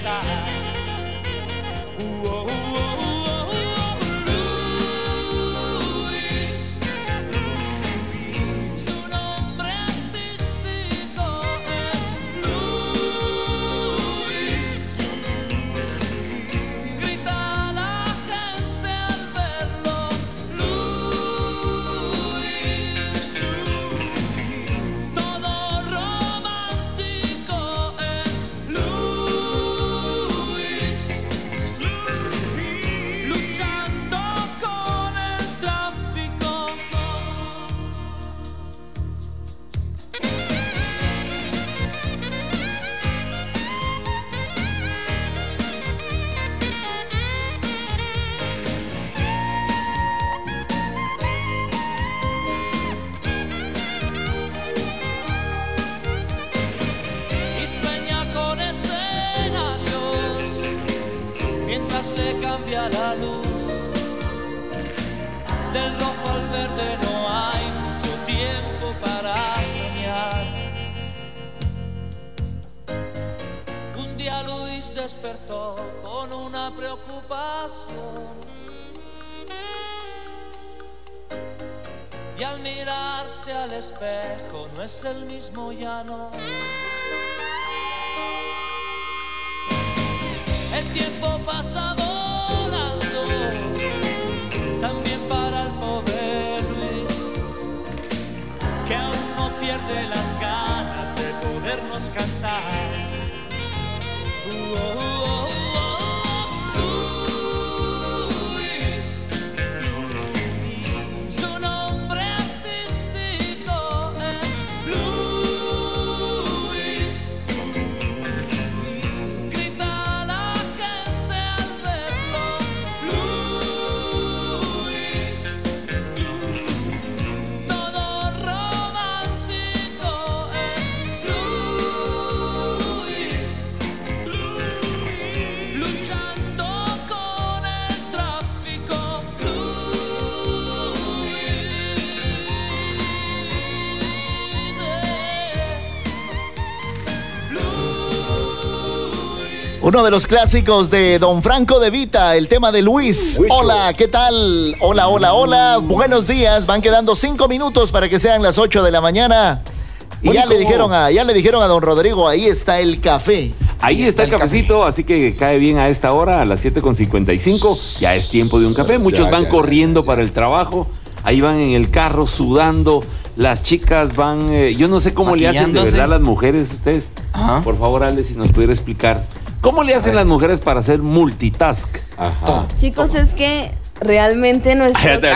Quieres cantar. Uh, oh, uh, oh, Uno de los clásicos de Don Franco de Vita, el tema de Luis. Hola, ¿qué tal? Hola, hola, hola. Buenos días. Van quedando cinco minutos para que sean las 8 de la mañana. Y ya le dijeron a, ya le dijeron a don Rodrigo, ahí está el café. Ahí está el cafecito, así que cae bien a esta hora, a las 7.55. Ya es tiempo de un café. Muchos Ya, van ya, corriendo para el trabajo. Ahí van en el carro sudando. Las chicas van. eh, yo no sé cómo le hacen de verdad las mujeres ustedes. Por favor, Ale, si nos pudiera explicar. ¿Cómo le hacen las mujeres para hacer multitask? Ajá. Chicos, es que realmente [LAUGHS] nuestro Ay, ya te-.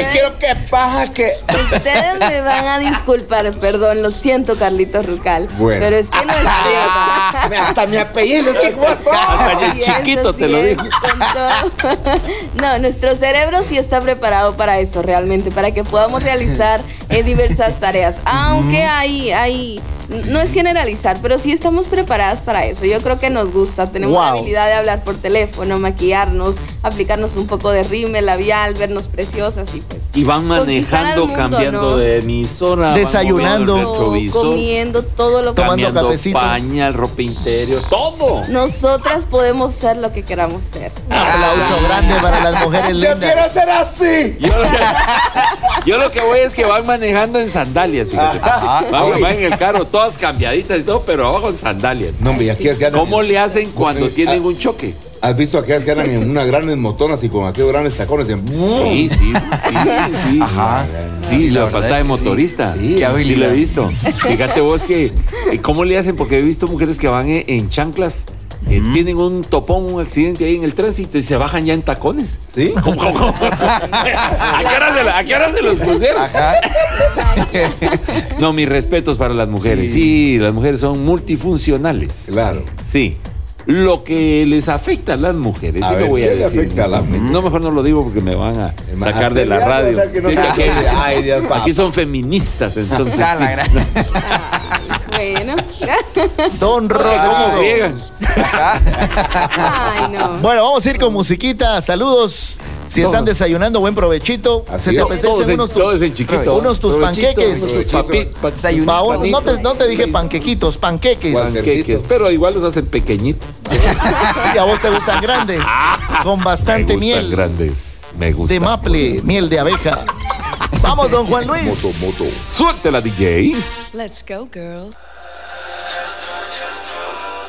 Es [LAUGHS] que lo que pasa que. Ustedes me van a disculpar, perdón, lo siento, Carlitos Rucal. Bueno. Pero es que nuestro. Hasta mi apellido, ¿qué [LAUGHS] pasó? Hasta el chiquito te lo dijo. No, nuestro cerebro sí está preparado para eso realmente, para que podamos realizar eh, diversas tareas. Aunque hay, hay no es generalizar, pero sí estamos preparadas para eso. Yo creo que nos gusta, tenemos la habilidad de hablar por teléfono, maquillarnos, aplicarnos un poco de rímel labial, vernos preciosas y pues Y van manejando, mundo, cambiando ¿no? de emisora. Desayunando. comiendo todo lo que cambiando pañal, ropa interior, todo. Nosotras podemos ser lo que queramos ser. Aplauso grande para las mujeres Yo lindas. quiero ser así. Yo, [LAUGHS] yo lo que voy es que van manejando en sandalias, fíjate. Van, sí. van en el carro, todas cambiaditas y todo, pero abajo en sandalias. No, hombre, y aquí es que andan- ¿Cómo le hacen cuando tienen un choque? ¿Has visto aquellas que andan en unas grandes motonas y con aquellos grandes tacones? Y- Sí, sí, sí, sí. Ajá. Sí, la, la verdad falta de motorista. sí. Sí, Qué sí habilidad. lo he visto. Fíjate vos que, ¿cómo le hacen? Porque he visto mujeres que van en, en chanclas, eh, tienen un topón, un accidente ahí en el tránsito y se bajan ya en tacones. ¿Sí? [LAUGHS] ¿Cómo, cómo, cómo? [LAUGHS] ¿A qué horas de, la- a qué horas de los pusieron? [LAUGHS] No, mis respetos para las mujeres. Sí, las mujeres son multifuncionales. Claro. Sí. Lo que les afecta a las mujeres, A sí ver, lo voy a ¿qué le decir. afecta a las este. No, mejor no lo digo porque me van a sacar de la radio. no Sí, se aquí. Ay, Dios, aquí son feministas, entonces. La sí. Bueno. Don Rodrigo. ¿Cómo riegan? Ay, no. Bueno, vamos a ir con musiquita. Saludos. Si están desayunando, buen provechito. Así Se te apetecen unos tus, todos en chiquito. unos tus panqueques. papi- pa- Pa- un- no, te, panitos. no te dije panquequitos, panqueques. Panqueques, pero igual los hacen pequeñitos. [LAUGHS] Y a vos te gustan grandes. Con bastante Me gustan miel. grandes. Me gusta. De maple, miel de abeja. [LAUGHS] Vamos, don Juan Luis. Suéltela, DJ. Let's go, girls.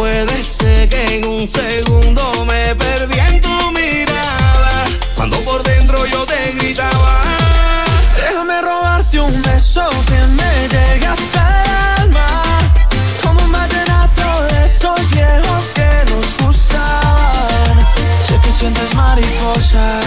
Puede ser que en un segundo me perdí en tu mirada. Cuando por dentro yo te gritaba. Déjame robarte un beso que me llegue hasta el alma. Como un vallenato de esos viejos que nos gustaban. Sé que sientes mariposas,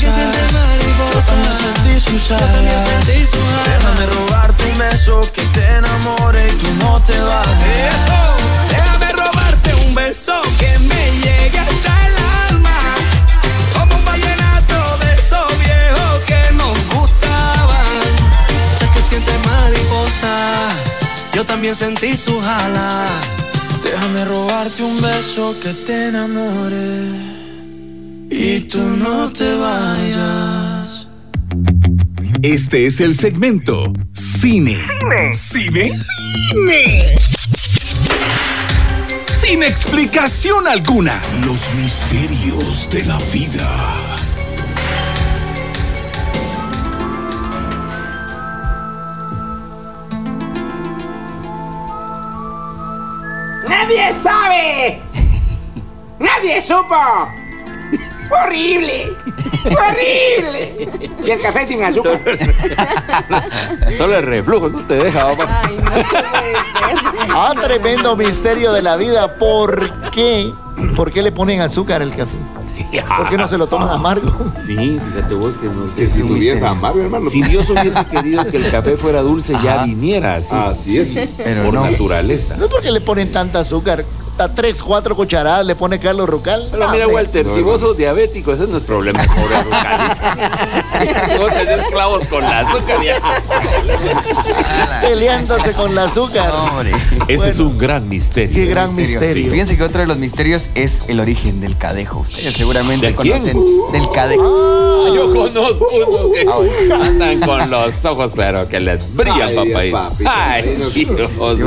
que sientes mariposas. Yo también sentí sus alas. Déjame robarte un beso que te enamore y tú no te vayas. Eso, déjame robarte un beso que me llegue hasta el alma. Como un vallenato de esos viejos que nos gustaban. Sé que sientes mariposa, yo también sentí su jala. Déjame robarte un beso que te enamore y tú no te vayas. Este es el segmento Cine. Cine. Cine. Cine. sin explicación alguna. Los misterios de la vida. ¡Nadie sabe! [LAUGHS] ¡Nadie supo! ¡Fue horrible! ¡Fue horrible! Y el café sin azúcar. [LAUGHS] Solo el reflujo no te deja, papá. Ah, tremendo misterio de la vida. ¿Por qué? ¿Por qué le ponen azúcar al café? ¿Por qué no se lo toman amargo? Sí, fíjate vos que nos Que si tuviese amargo, hermano. Si Dios hubiese querido que el [LAUGHS] café fuera dulce, ya viniera así. Así es. Sí, Pero por no. naturaleza. No es porque le ponen tanta azúcar. A tres, cuatro cucharadas le pone Carlos Rucal. Pero No, mira. Walter, si vos sos diabético, ese no es problema, pobre Rucalito. Si [LAUGHS] vos tenés clavos con la azúcar, ya. Peleándose con el azúcar. Ese es un gran misterio. Qué gran Sí. misterio. Fíjense que otro de los misterios es el origen del cadejo. Ustedes seguramente ¿De quién? conocen del cadejo. Ah, Yo conozco unos que andan con los ojos, pero que les brillan, Ay, papá. papi, Ay, Dios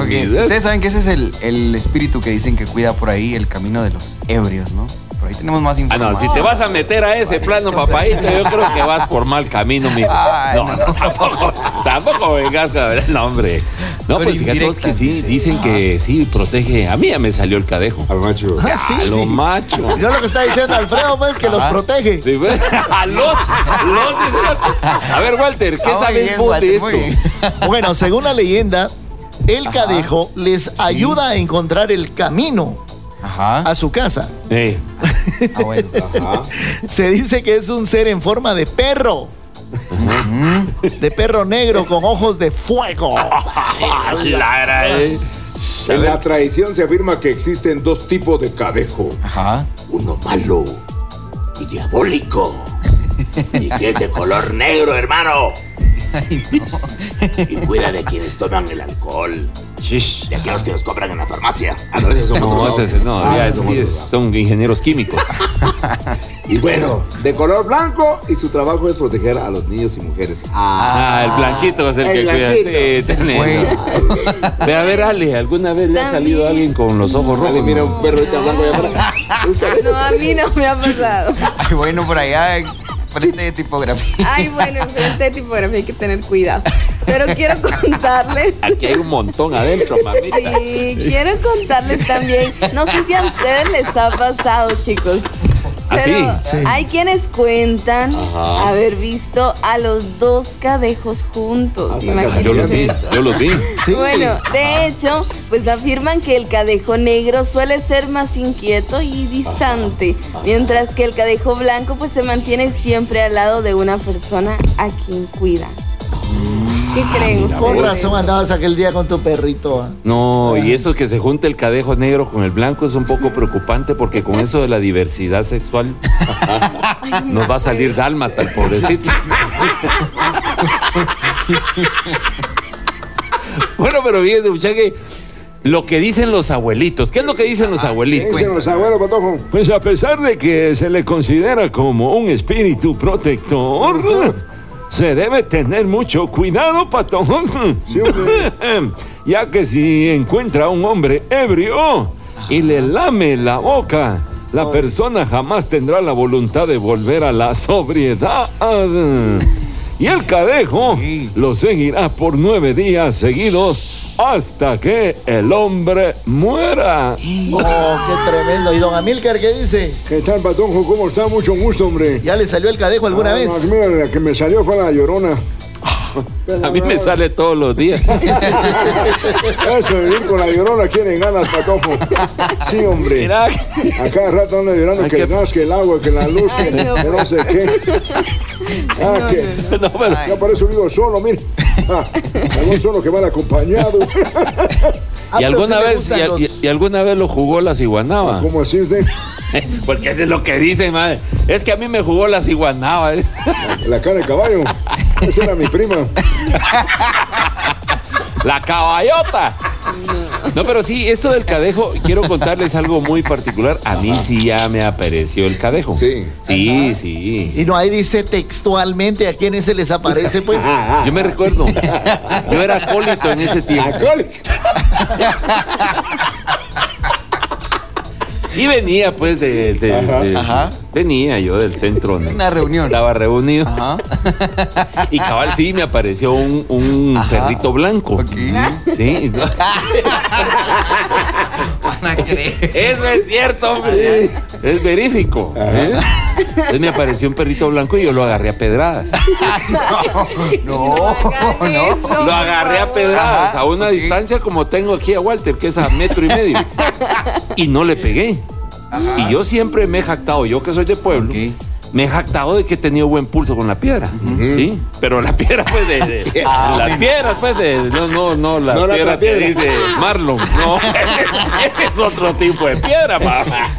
mío. Ustedes saben que ese es el, el espíritu que dicen que cuida por ahí el camino de los ebrios, ¿no? Por ahí tenemos más Ah, información. no, si te vas a meter a ese plano, papadito, yo creo que vas por mal camino, mi. Ay, No, no, tampoco, tampoco vengas con el nombre. No, Pero pues fíjate vos que sí, indirectas. dicen que sí, protege. A mí ya me salió el cadejo. Al macho. Ah, sí, A lo sí. macho. Yo lo que está diciendo Alfredo, pues, que los protege. Sí, pues, [LAUGHS] a los, los- A ver, Walter, ¿qué Ah, sabes bien, vos de esto? [LAUGHS] Bueno, según la leyenda, el cadejo les ayuda a encontrar el camino Ajá. a su casa. Eh, [LAUGHS] Ah, bueno. Ajá. Se dice que es un ser en forma de perro. De perro negro con ojos de fuego. Lara, eh. En la tradición se afirma que existen dos tipos de cadejo. Ajá. Uno malo y diabólico. Y que es de color negro, hermano. [LAUGHS] Y cuida de quienes toman el alcohol. Shish. De aquellos que los compran en la farmacia. Ah, no, esos son No, otros. ese- no, Ah, ya es son ingenieros químicos. [LAUGHS] Y bueno, de color blanco y su trabajo es proteger a los niños y mujeres. Ah, el blanquito es el, El que cuida. Sí, es el negro. Ve a ver, Ale, ¿alguna vez le ha salido alguien con los ojos rojos? Dale, mira un perro ahorita blanco allá afuera. [LAUGHS] No, a mí no me ha pasado. Ay, bueno, por allá, en frente de tipografía. Ay, bueno, en frente de tipografía hay que tener cuidado. Pero quiero [LAUGHS] contarles. Aquí hay un montón adentro, mamita. Sí, quiero contarles también. No sé si a ustedes les ha pasado, chicos. ¿Ah, Pero sí? hay quienes cuentan Ajá. haber visto a los dos cadejos juntos. Imagínense. Yo los vi, yo los vi. [LAUGHS] Bueno, de hecho, pues afirman que el cadejo negro suele ser más inquieto y distante, mientras que el cadejo blanco pues se mantiene siempre al lado de una persona a quien cuida. ¿Qué creen Con razón andabas aquel día con tu perrito. ¿ah? No, y eso que se junte el cadejo negro con el blanco es un poco preocupante porque con eso de la diversidad sexual nos va a salir dálmata el pobrecito. bueno, pero fíjense, que lo que dicen los abuelitos, ¿qué es lo que dicen los abuelitos? Dicen los abuelos, patojo. Pues a pesar de que se le considera como un espíritu protector, se debe tener mucho cuidado, pato. [LAUGHS] ya que si encuentra a un hombre ebrio y le lame la boca, la persona jamás tendrá la voluntad de volver a la sobriedad. Y el cadejo lo seguirá por nueve días seguidos hasta que el hombre muera. Oh, qué tremendo. ¿Y don Amílcar qué dice? ¿Qué tal, patojo? ¿Cómo está? Mucho gusto, hombre. ¿Ya le salió el cadejo alguna Ah, vez? no, mira, la que me salió fue la llorona. A mí me sale todos los días. [LAUGHS] Eso vivir con la llorona quieren ganas, patojo. Sí, hombre. Mira. A cada rato anda llorando que qué- el gas, que el agua, que la luz, que, [LAUGHS] no. que no sé qué. [LAUGHS] Ah, que. No, pero- Ya por eso vivo solo, mire. Ah, algún solo que van acompañado. Ah, y alguna vez gustan y, los- y- y alguna vez lo jugó la ciguanaba. ¿Cómo así usted? Porque eso es lo que dicen, madre. Es que a mí me jugó la ciguanaba. ¿eh? La cara de caballo. Esa era mi prima. La caballota. No, pero sí, esto del cadejo, quiero contarles algo muy particular. A mí sí ya me apareció el cadejo. Sí. Sí, sí. Y no, ahí dice textualmente a quienes se les aparece, pues. [LAUGHS] Yo me recuerdo. Yo era acólito en ese tiempo. Acólito. Y venía pues de... de- Ajá. de- Ajá. Venía yo del centro. ¿no? Una reunión. Estaba reunido. [LAUGHS] Y cabal sí me apareció un, un perrito blanco. Sí. [LAUGHS] Eso es cierto, hombre. Es verífico. ¿eh? Entonces me apareció un perrito blanco y yo lo agarré a pedradas. No, no. Lo agarré a pedradas a una distancia como tengo aquí a Walter, que es a metro y medio. [LAUGHS] Y no le pegué. Y yo siempre me he jactado, yo que soy de pueblo, me he jactado de que he tenido buen pulso con la piedra. ¿Sí? Pero la piedra, pues, de. de- [LAUGHS] Ah, las piedras, pues, de. No, no, no, la No la piedra que piedra. dice Marlon. No. Ese [LAUGHS] [LAUGHS] es otro tipo de piedra, papá.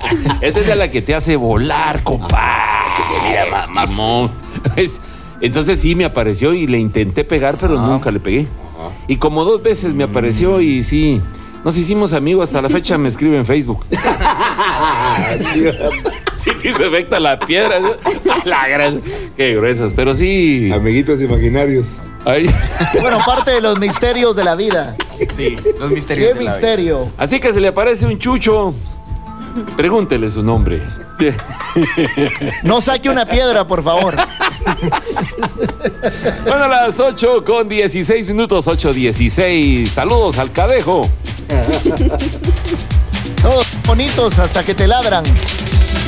Esa es de la que te hace volar, compa. Que te mira más. Es- entonces sí me apareció y le intenté pegar, pero nunca le pegué. Y como dos veces me apareció y sí. Nos hicimos amigos, hasta la fecha me escribe en Facebook. Sí, te hizo efecto la piedra. [LAUGHS] La gran. Qué gruesas, pero sí. Amiguitos imaginarios. Bueno, parte de los misterios de la vida. Sí, los ¿Qué misterios de la vida. misterio? Así que se le aparece un chucho. Pregúntele su nombre. Sí. No saque una piedra, por favor. Bueno, a las 8 con 16 minutos, 8.16. Saludos al cadejo. Todos bonitos hasta que te ladran.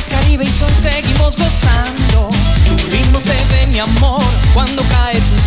es Caribe y son seguimos gozando. Tu ritmo se ve, mi amor, cuando cae tu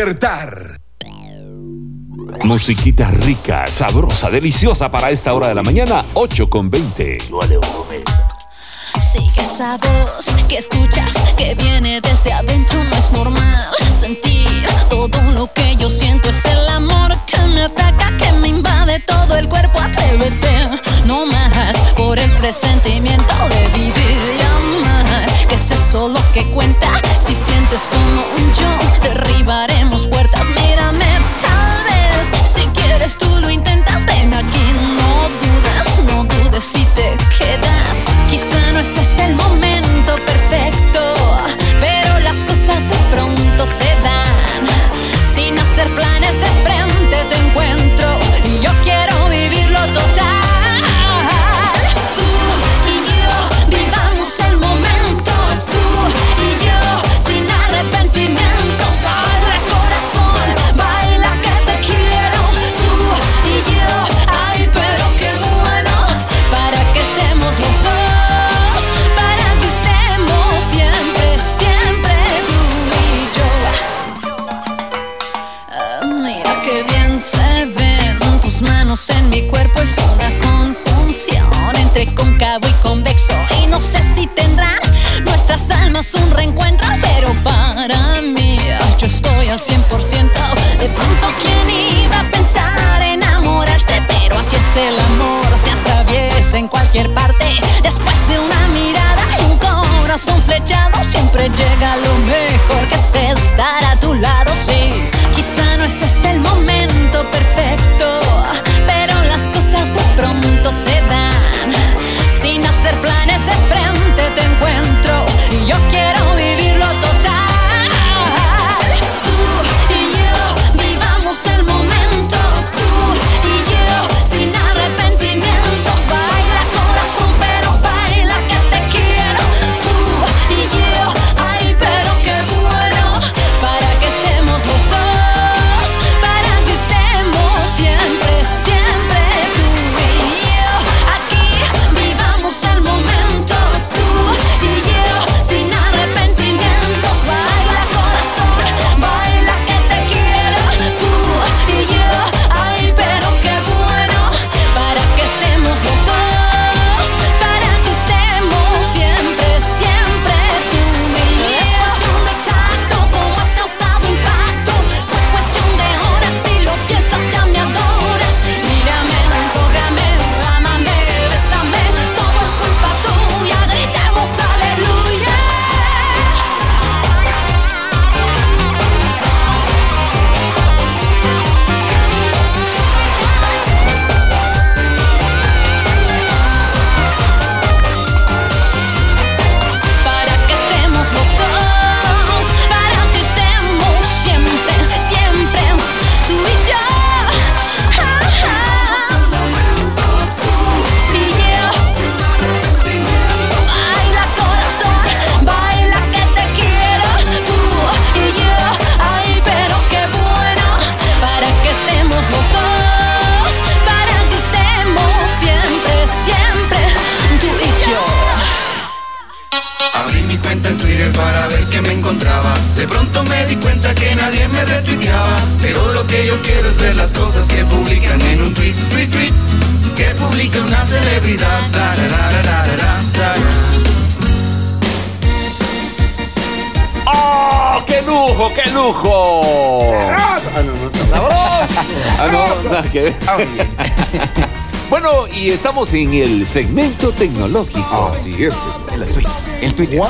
despertar. Musiquita rica, sabrosa, deliciosa para esta hora de la mañana, 8 con 20. Sigue esa voz que escuchas que viene desde adentro. No es normal sentir todo lo que yo siento. Es el amor que me ataca, que me invade todo el cuerpo. Atrévete, no más por el presentimiento de vivir es eso lo que cuenta. Si sientes como un yo, derribaremos puertas. 100%. De pronto, ¿quién iba a pensar enamorarse? Pero así es el amor, se atraviesa en cualquier parte. Después de una mirada y un corazón flechado, siempre llega lo mejor que es estar a tu lado. Sí, quizá no es este el momento perfecto, pero las cosas de pronto se dan. Sin hacer planes nada que ver. Bueno, y estamos en el segmento tecnológico. Así es. El tweet. El Twitter.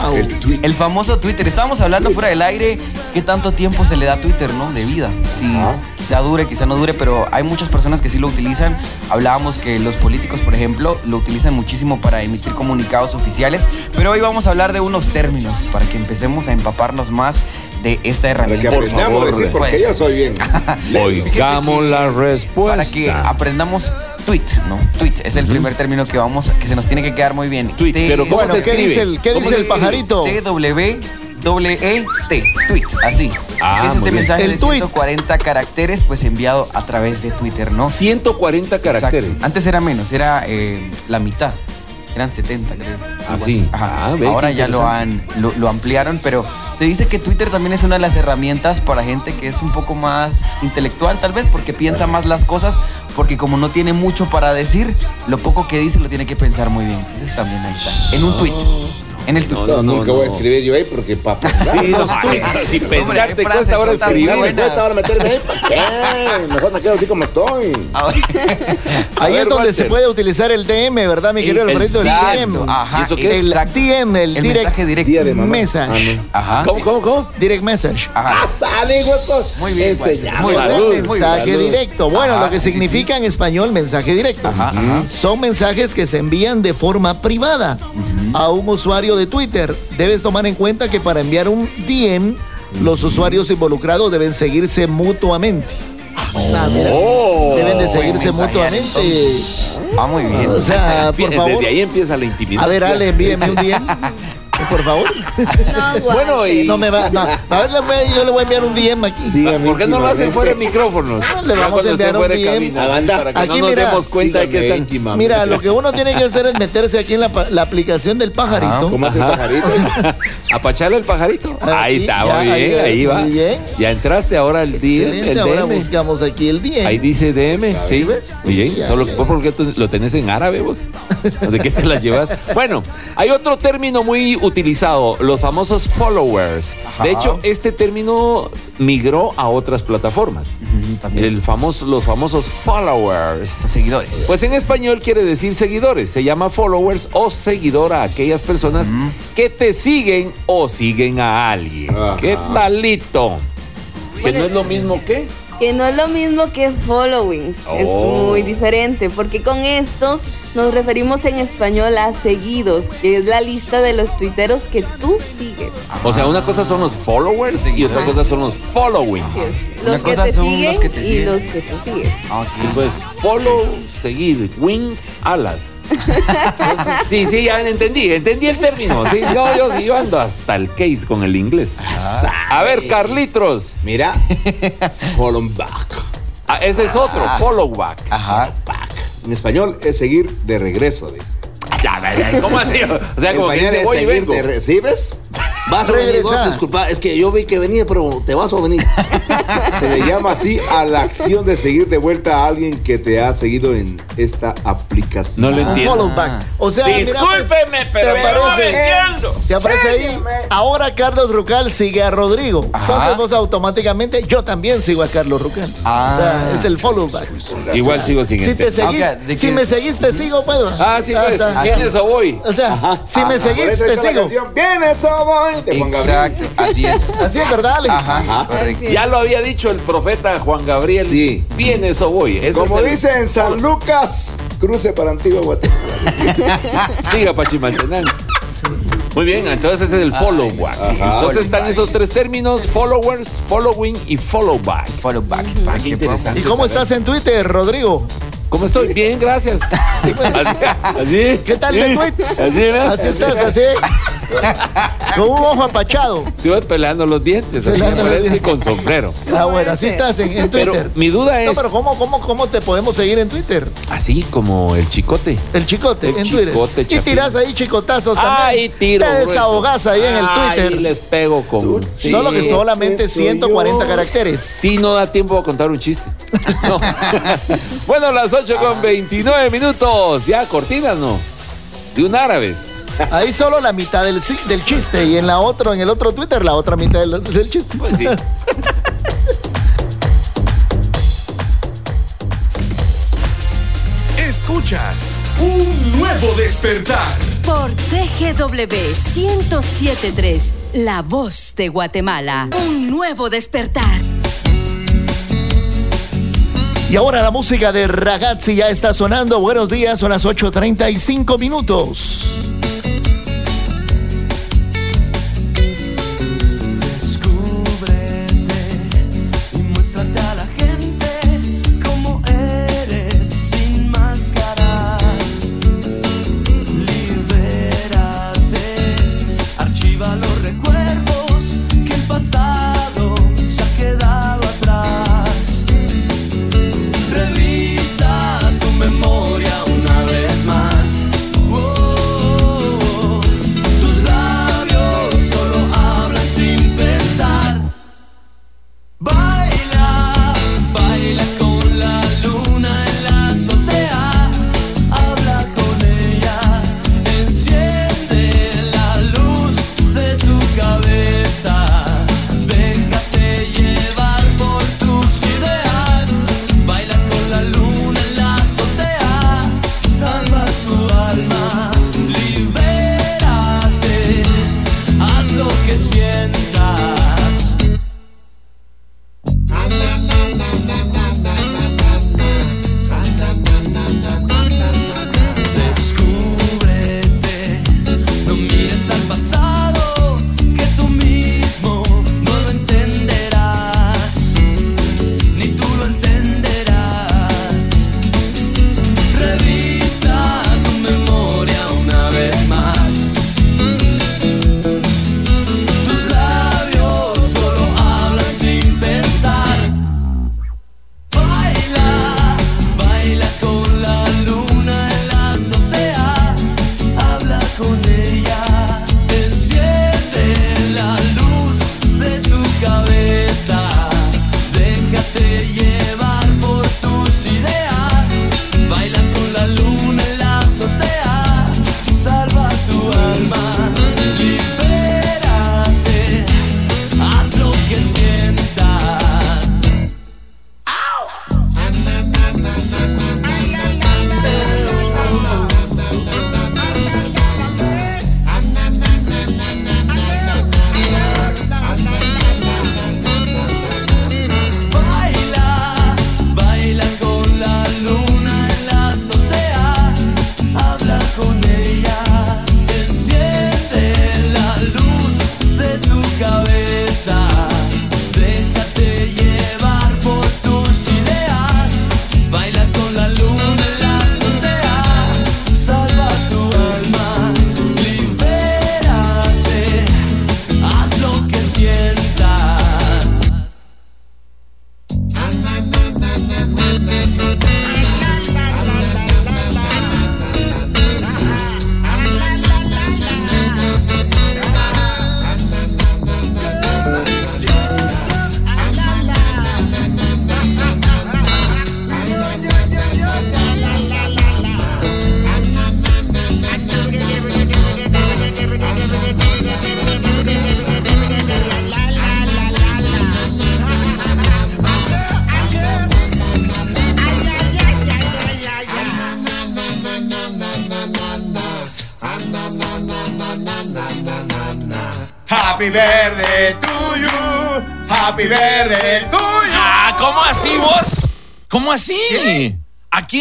El, famoso Twitter. Estábamos hablando fuera del aire qué tanto tiempo se le da a Twitter, ¿no? De vida. Sí, quizá dure, quizá no dure, pero hay muchas personas que sí lo utilizan. Hablábamos que los políticos, por ejemplo, lo utilizan muchísimo para emitir comunicados oficiales. Pero hoy vamos a hablar de unos términos para que empecemos a empaparnos más de esta herramienta. que aprendamos a decir, porque Pues, yo soy bien. [LAUGHS] Oigamos la respuesta. Para que aprendamos tweet, ¿no? Tweet es el primer término que vamos, que se nos tiene que quedar muy bien. Tweet, pero ¿cómo Bueno, se ¿qué escribe? dice el- qué ¿Cómo dice se el pajarito? T W E T, tweet, así. Ah, es este mensaje El de tweet. 140 caracteres, pues enviado a través de Twitter, ¿no? 140 caracteres. Exacto. Antes era menos, era eh, la mitad. Eran 70, creo. Ah, sí. Ajá. Ah, ve, Ahora ya lo han lo, lo ampliaron, pero Se dice que Twitter también es una de las herramientas para gente que es un poco más intelectual, tal vez, porque piensa más las cosas, porque como no tiene mucho para decir, lo poco que dice lo tiene que pensar muy bien. Entonces también ahí está. En un tweet. En el. No, nunca voy a escribir yo ahí porque papá. Sí, los tweets. Si [LAUGHS] pensar te cuesta ahora escribir. Me cuesta ahora meterme ahí. ¿para qué? Mejor me quedo así como estoy. Ahí ver, es donde Walter. se puede utilizar el DM, ¿verdad, mi querido Alfredo? El DM. ajá, ¿Y eso qué es? El exacto. DM, el, El direct mensaje directo. Día de mamá. message. Ajá. ¿Cómo, cómo, cómo? Direct message. Ajá. Ah, sale, huevos. Muy bien. Enseñamos. Mensaje salud. directo. Bueno, Ajá, lo que sí, significa en español mensaje directo. Son mensajes que se envían de forma privada a un usuario de Twitter. Debes tomar en cuenta que para enviar un DM, los usuarios involucrados deben seguirse mutuamente. O sea, mira, Oh. deben de seguirse mutuamente. Ah, muy bien. O sea, [LAUGHS] por Desde ahí empieza la intimidad. A ver, Ale, envíeme un DM. [LAUGHS] Por favor. [LAUGHS] No, Bueno, y No me va. No. A ver, le voy- yo le voy a enviar un DM aquí. ¿por qué no lo hacen fuera de micrófonos? Ah, le vamos a enviar un fuera de DM. cabina, sí, Anda, para que aquí no nos mira, demos cuenta de que están... íntima. Mira, lo que uno tiene que hacer es meterse aquí en la, aplicación del pajarito. ¿Cómo hace el pajarito? [LAUGHS] Apacharle el pajarito. Aquí, ahí está, ya, muy bien, ahí, ahí, va. muy bien. Ya entraste ahora el DM, Excelente, el ahora DM. buscamos aquí el DM. Ahí dice DM, sí. ves? Muy bien, Sí, ya, solo ya. ¿por porque lo tenés en árabe vos. ¿De qué te la llevas? [LAUGHS] Bueno, hay otro término muy utilizado, los famosos followers. Ajá. De hecho, este término migró a otras plataformas. también. El famoso, los famosos followers. Seguidores. Pues en español quiere decir seguidores. Se llama followers o seguidor a aquellas personas que te siguen o siguen a alguien. Ajá. ¿Qué talito? Que Bueno, no es lo mismo que. Que no es lo mismo que followings, es Oh. muy diferente, porque con estos nos referimos en español a seguidos, que es la lista de los tuiteros que tú sigues. O sea, una cosa son los followers y otra cosa son los followings. Los Una que cosa te son los siguen que te y siguen. los que tú sigues. Ah, ok. Y pues, follow, seguir, wings, alas. Entonces, [LAUGHS] sí, sí, ya entendí, entendí el término. Sí, yo, yo, sí, yo ando hasta el case con el inglés. A ver, Carlitos. Mira, [LAUGHS] follow back. Ah, ese es otro, follow back. Ajá. En español es seguir de regreso, dice. Ya, ya, ya, ¿Cómo así? O sea, como que español dice, es voy y seguir vengo. de re- ¿Sí ves? Vas a venir, vos, disculpa, es que yo vi que venía, pero te vas a venir. [LAUGHS] Se le llama así a la acción de seguir de vuelta a alguien que te ha seguido en esta aplicación. No lo entiendo. follow back. O sea, mira, pues, Discúlpeme, pero te aparece, te aparece ahí. Ahora Carlos Rucal sigue a Rodrigo. Entonces vos automáticamente, yo también sigo a Carlos Rucal. Ah. O sea, es el follow back. Igual sigo sin Si me seguís, te sigo, puedo. Ah, sí, pues. ¿Vienes o voy? O sea, si me Ajá, seguís, eso te sigo. Vienes o voy, de Juan Gabriel. Exacto, así es. [LAUGHS] Así es, ¿verdad, Ale? Ajá, correcto. Ya lo había dicho el profeta Juan Gabriel. Sí. ¿Vienes o voy? Ese Como es el- dice en San Lucas, cruce para Antigua Guatemala. [LAUGHS] Siga Pachimaltenango. Muy bien, entonces ese es el follow back. Entonces están esos tres términos: followers, following y follow back. Follow back. Ah, qué interesante. ¿Y cómo estás en Twitter, Rodrigo? ¿Cómo estoy? Bien, gracias. Así, así. ¿Qué tal de tweets? Así, ¿no? Así estás, así. [LAUGHS] Con un ojo apachado. Se voy pelando los dientes, así me parece dientes. con sombrero. Ah, bueno, así estás en, en Pero Twitter. mi duda No, es, pero ¿cómo, cómo, ¿cómo te podemos seguir en Twitter? así como el chicote. El chicote, El en chicote, Twitter. Y tirás ahí chicotazos también. Ay, tiro. Te grueso. desahogás ahí en el Twitter. les pego con. Sí. Solo que solamente soy 140 yo. caracteres. Sí, no da tiempo a contar un chiste. [LAUGHS] No. [LAUGHS] bueno, las 8 con 29 minutos. Ya, cortinas, ¿no? De un árabes. Ahí solo la mitad del, del chiste y en la otro, en el otro Twitter, la otra mitad del, del chiste. Pues sí. Escuchas un nuevo despertar. Por TGW 1073, La Voz de Guatemala. Un nuevo despertar. Y ahora la música de Ragazzi ya está sonando. Buenos días, son las 8.35 minutos.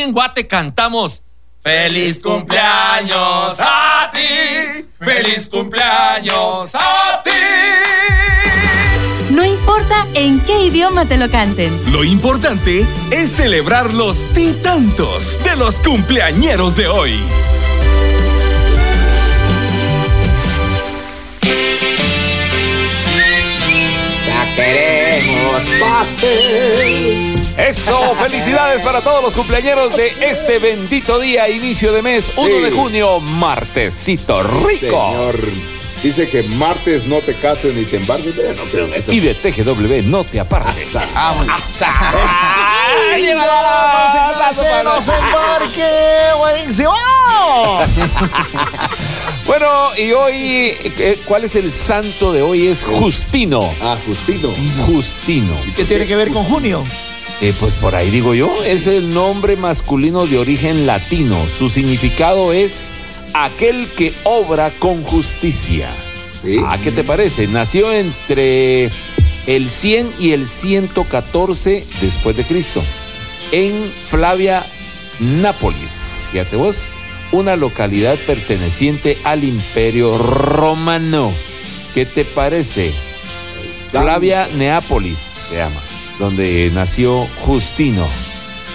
En Guate cantamos Feliz cumpleaños a ti. Feliz cumpleaños a ti. No importa en qué idioma te lo canten. Lo importante es celebrar los titantos de los cumpleañeros de hoy. Ya queremos pastel. Eso, felicidades para todos los cumpleañeros de este bendito día, inicio de mes, 1 de junio, martesito rico. Señor, dice que martes no te cases ni te embargues. Yo no creo en eso. Y de TGW no te apartes. ¡Ay, se nos embarque! ¡Buenísimo! [LAUGHS] Bueno, y hoy, eh, ¿cuál es el santo de hoy? Es Justino. Ah, Justino. Justino. ¿Qué tiene que ver con junio? Eh, pues por ahí digo yo, es el nombre masculino de origen latino. Su significado es aquel que obra con justicia. ¿A qué te parece? Nació entre el 100 y el 114 después de Cristo en Flavia Nápolis. Fíjate vos, una localidad perteneciente al Imperio Romano. ¿Qué te parece? Flavia Neápolis se llama, donde nació Justino.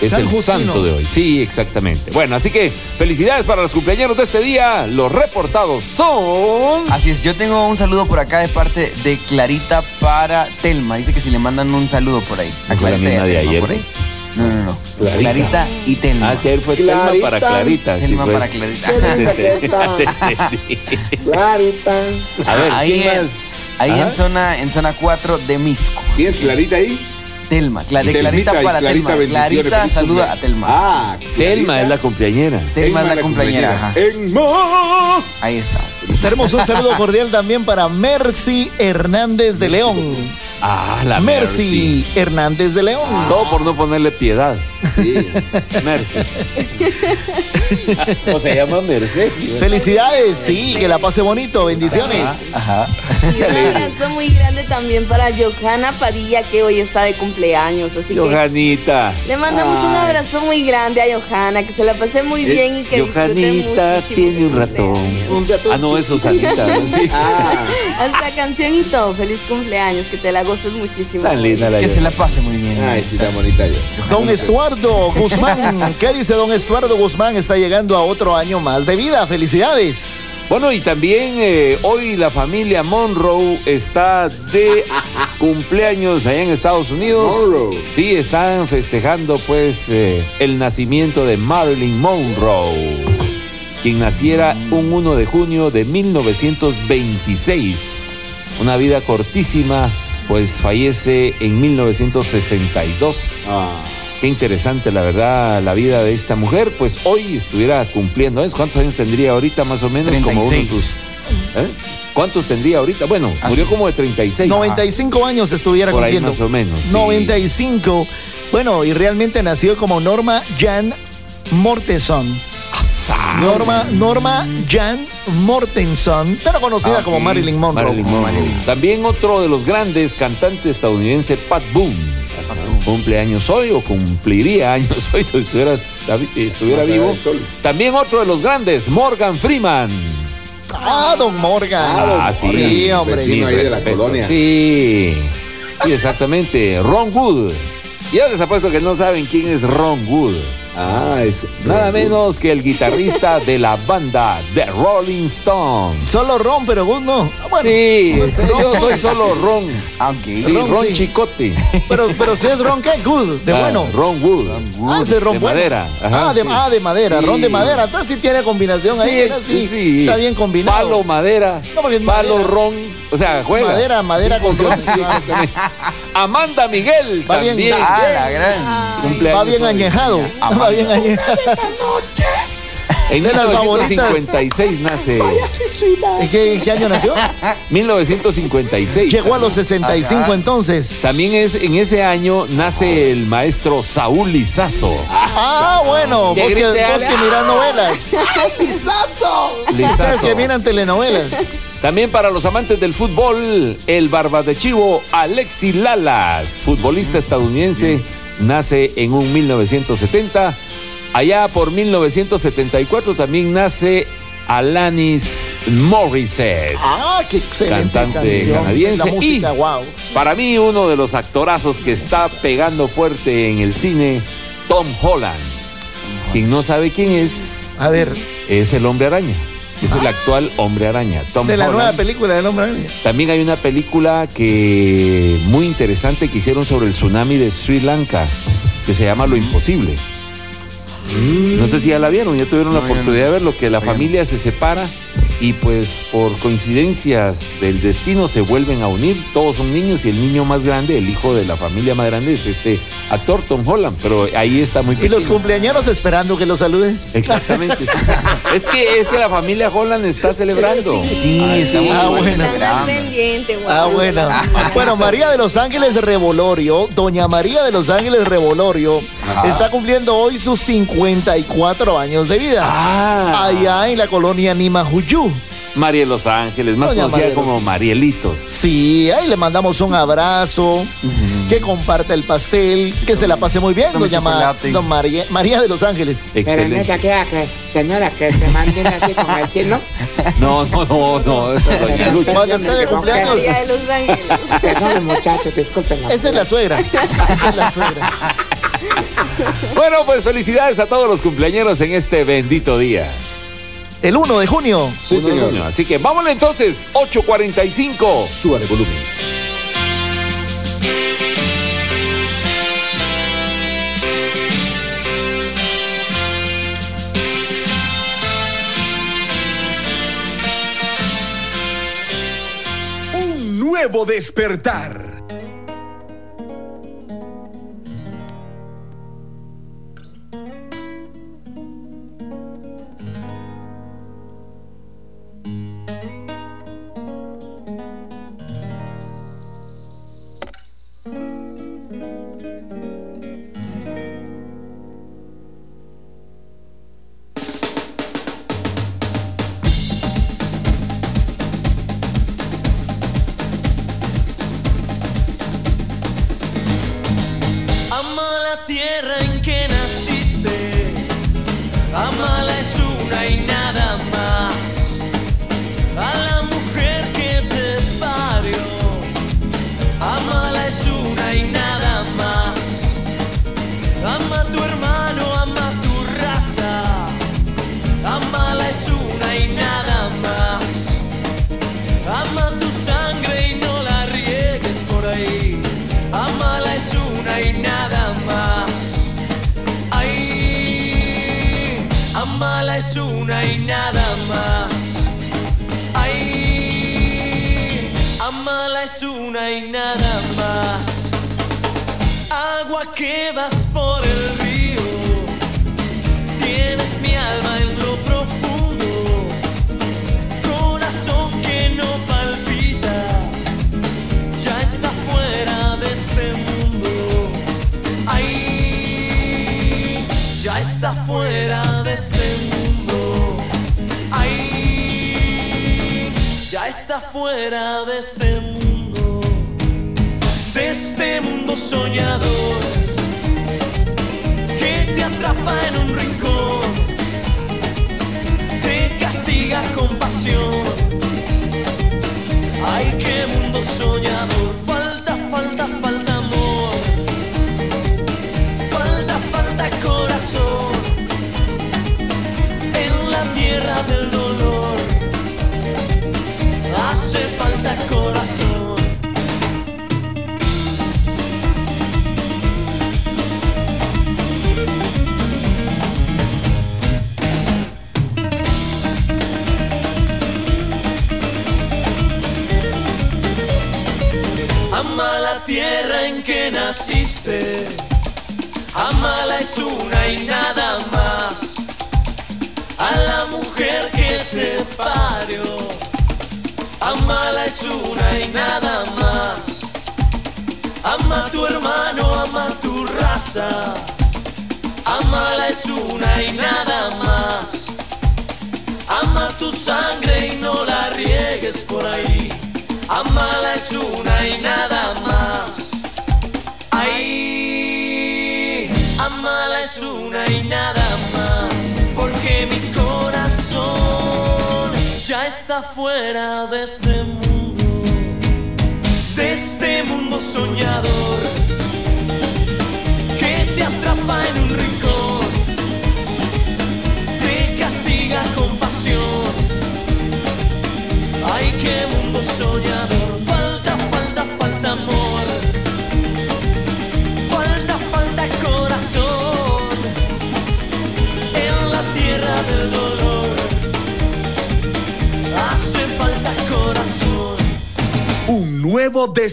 Es San el Justino. santo de hoy. Sí, exactamente. Bueno, así que felicidades para los cumpleaños de este día. Los reportados son. Así es, yo tengo un saludo por acá de parte de Clarita para Telma. Dice que si le mandan un saludo por ahí. A ¿Fue la Clarita y a misma de Telma ayer? por ahí. No, no, no. Clarita. Clarita, y Telma. Ah, es que ayer fue Telma Clarita. para Clarita. sí, Telma pues. para Clarita. [LAUGHS] Clarita. A ver, ahí ¿quién en, más? ahí Ajá. en zona en zona 4 de Misco. ¿Tienes Clarita ahí? Telma, Cla- de Telmita Clarita y para Clarita, Telma. bendiciones, Clarita saluda a Telma. Ah, Telma es la cumpleañera. Telma es la cumpleañera. ajá. Enma. Ahí está. Tenemos un saludo [LAUGHS] cordial también para Mercy Hernández de León. Ah, la Mercy Hernández de León. Todo por no ponerle piedad. Sí. Merce. [LAUGHS] o se llama Merce. Felicidades, sí, que la pase bonito, bendiciones. Ajá. Y un abrazo muy grande también para Johanna Padilla, que hoy está de cumpleaños. Así que Johanita. le mandamos un abrazo muy grande a Johanna, que se la pase muy bien y que disfrute Johanita muchísimo. tiene un ratón. Ah, no, eso es Anita. ¿no? Sí. [LAUGHS] Hasta canción y todo. Feliz cumpleaños, que te la goces muchísimo. Tan linda la Que se la pase muy bien. Ay, sí, tan bonita yo. Don Estuardo Guzmán, [LAUGHS] ¿qué dice don Estuardo Guzmán? Está llegando a otro año más de vida. Felicidades. Bueno, y también eh, hoy la familia Monroe está de [LAUGHS] cumpleaños allá en Estados Unidos. Monroe. Sí, están festejando pues eh, el nacimiento de Marilyn Monroe, quien naciera un 1 de junio de 1926. Una vida cortísima, pues fallece en 1962. Ah. Qué interesante, la verdad, la vida de esta mujer. Pues hoy estuviera cumpliendo. ¿sabes ¿Cuántos años tendría ahorita más o menos? Como uno de 36. sus. ¿eh? ¿Cuántos tendría ahorita? Bueno, Ah, murió como de 36. 95 años estuviera Por ahí cumpliendo. más o menos. sí. 95. Bueno, y realmente nació como Norma Jan Mortenson. Asá. Norma, Norma Jan Mortenson, pero conocida Ah, como. Marilyn Monroe. Marilyn Monroe. También otro de los grandes cantantes estadounidense, Pat Boone. Cumple años hoy o cumpliría años [LAUGHS] hoy si estuviera, estuviera vivo. También otro de los grandes, Morgan Freeman. Ah, don Morgan. Ah, sí. Sí, hombre. Vecino ahí de la colonia. Sí, sí, exactamente. Ron Wood. Ya les apuesto que no saben quién es Ron Wood. Ah, es. Nada menos que el guitarrista [LAUGHS] de la banda The Rolling Stones. Solo Ron, pero Good no. Ah, bueno, Sí, yo soy solo Ron. Sí, Ron, Ron sí. Chicote. Pero, pero si es Ron, ¿qué? Good, de Ah, bueno. Ron Wood. Ah, ese es Ron de bueno. madera. Ajá, ah, de, sí. ah, de madera, Sí. Ron de madera. Entonces sí tiene combinación ahí. Sí, mira, sí, sí, sí. Está bien combinado. Palo, madera. No, porque es palo, madera. ron. O sea, juega. Madera, madera con funciona, ron. Amanda Miguel Va bien. también. Ah, la gran. Va bien añejado. Va bien añejado. En De las 1956 nace. ¿En qué, año nació? [LAUGHS] 1956. Llegó a los 65 Ajá. entonces. También es en ese año nace el maestro Saúl Lizazo. Ah, bueno, vos que, vos que ¡ah! miras novelas. [LAUGHS] ¡Lizazo! Ustedes Lizazo. que miran telenovelas. También para los amantes del fútbol, el barba de chivo Alexi Lalas, futbolista estadounidense, nace en un 1970. Allá por 1974 también nace Alanis Morissette. Ah, qué excelente Cantante canción. canadiense. La música, Y- wow. Para mí, uno de los actorazos que está pegando fuerte en el cine, Tom Holland. Quien no sabe quién es, A ver, es el hombre araña. Es el actual hombre araña. Tom de la Holland. nueva película del hombre araña. También hay una película que muy interesante que hicieron sobre el tsunami de Sri Lanka, que se llama Lo Imposible. No sé si ya la vieron, ya tuvieron la No, oportunidad no. de verlo, que la familia se separa y pues por coincidencias del destino se vuelven a unir. Todos son niños y el niño más grande, el hijo de la familia más grande es este actor Tom Holland, pero ahí está muy Y los pequeño. cumpleaños esperando que los saludes. Exactamente. sí. [LAUGHS] es que es que la familia Holland está celebrando. Sí, estamos Ah, bueno. Celebrando. pendiente, guau. Ah, bueno. Bueno, María de los Ángeles Revolorio, doña María de los Ángeles Revolorio, está cumpliendo hoy sus 54 años de vida. Ah. Allá en la colonia Nimajuyú. María de Los Ángeles, más Doña conocida María como Marielitos. Sí, ahí le mandamos un abrazo, que comparta el pastel, que se la pase muy bien, doña Ma- don María, María de los Ángeles. Pero no Excelente. se queda que, señora, que se manden aquí con el chino. No, no, no, no. [LAUGHS] Doña Lucha. Cuando esté de cumpleaños. María de Los [LAUGHS] Ángeles. Perdón, muchachos, disculpen. Esa es la suegra. Esa es la suegra. Bueno, pues felicidades a todos los cumpleañeros en este bendito día. El 1 de junio. Sí, Uno de señor. junio. Así que vámonos entonces, 8.45. Súbale volumen. Un nuevo despertar.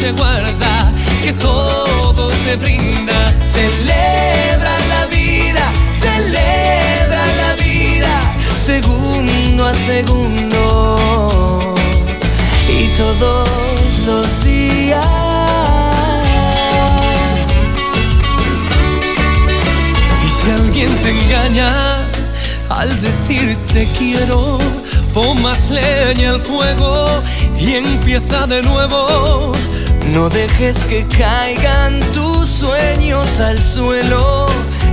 se guarda, que todo te brinda, celebra la vida, celebra la vida, segundo a segundo y todos los días. Y si alguien te engaña al decirte quiero, pon más leña al fuego y empieza de nuevo. No dejes que caigan tus sueños al suelo,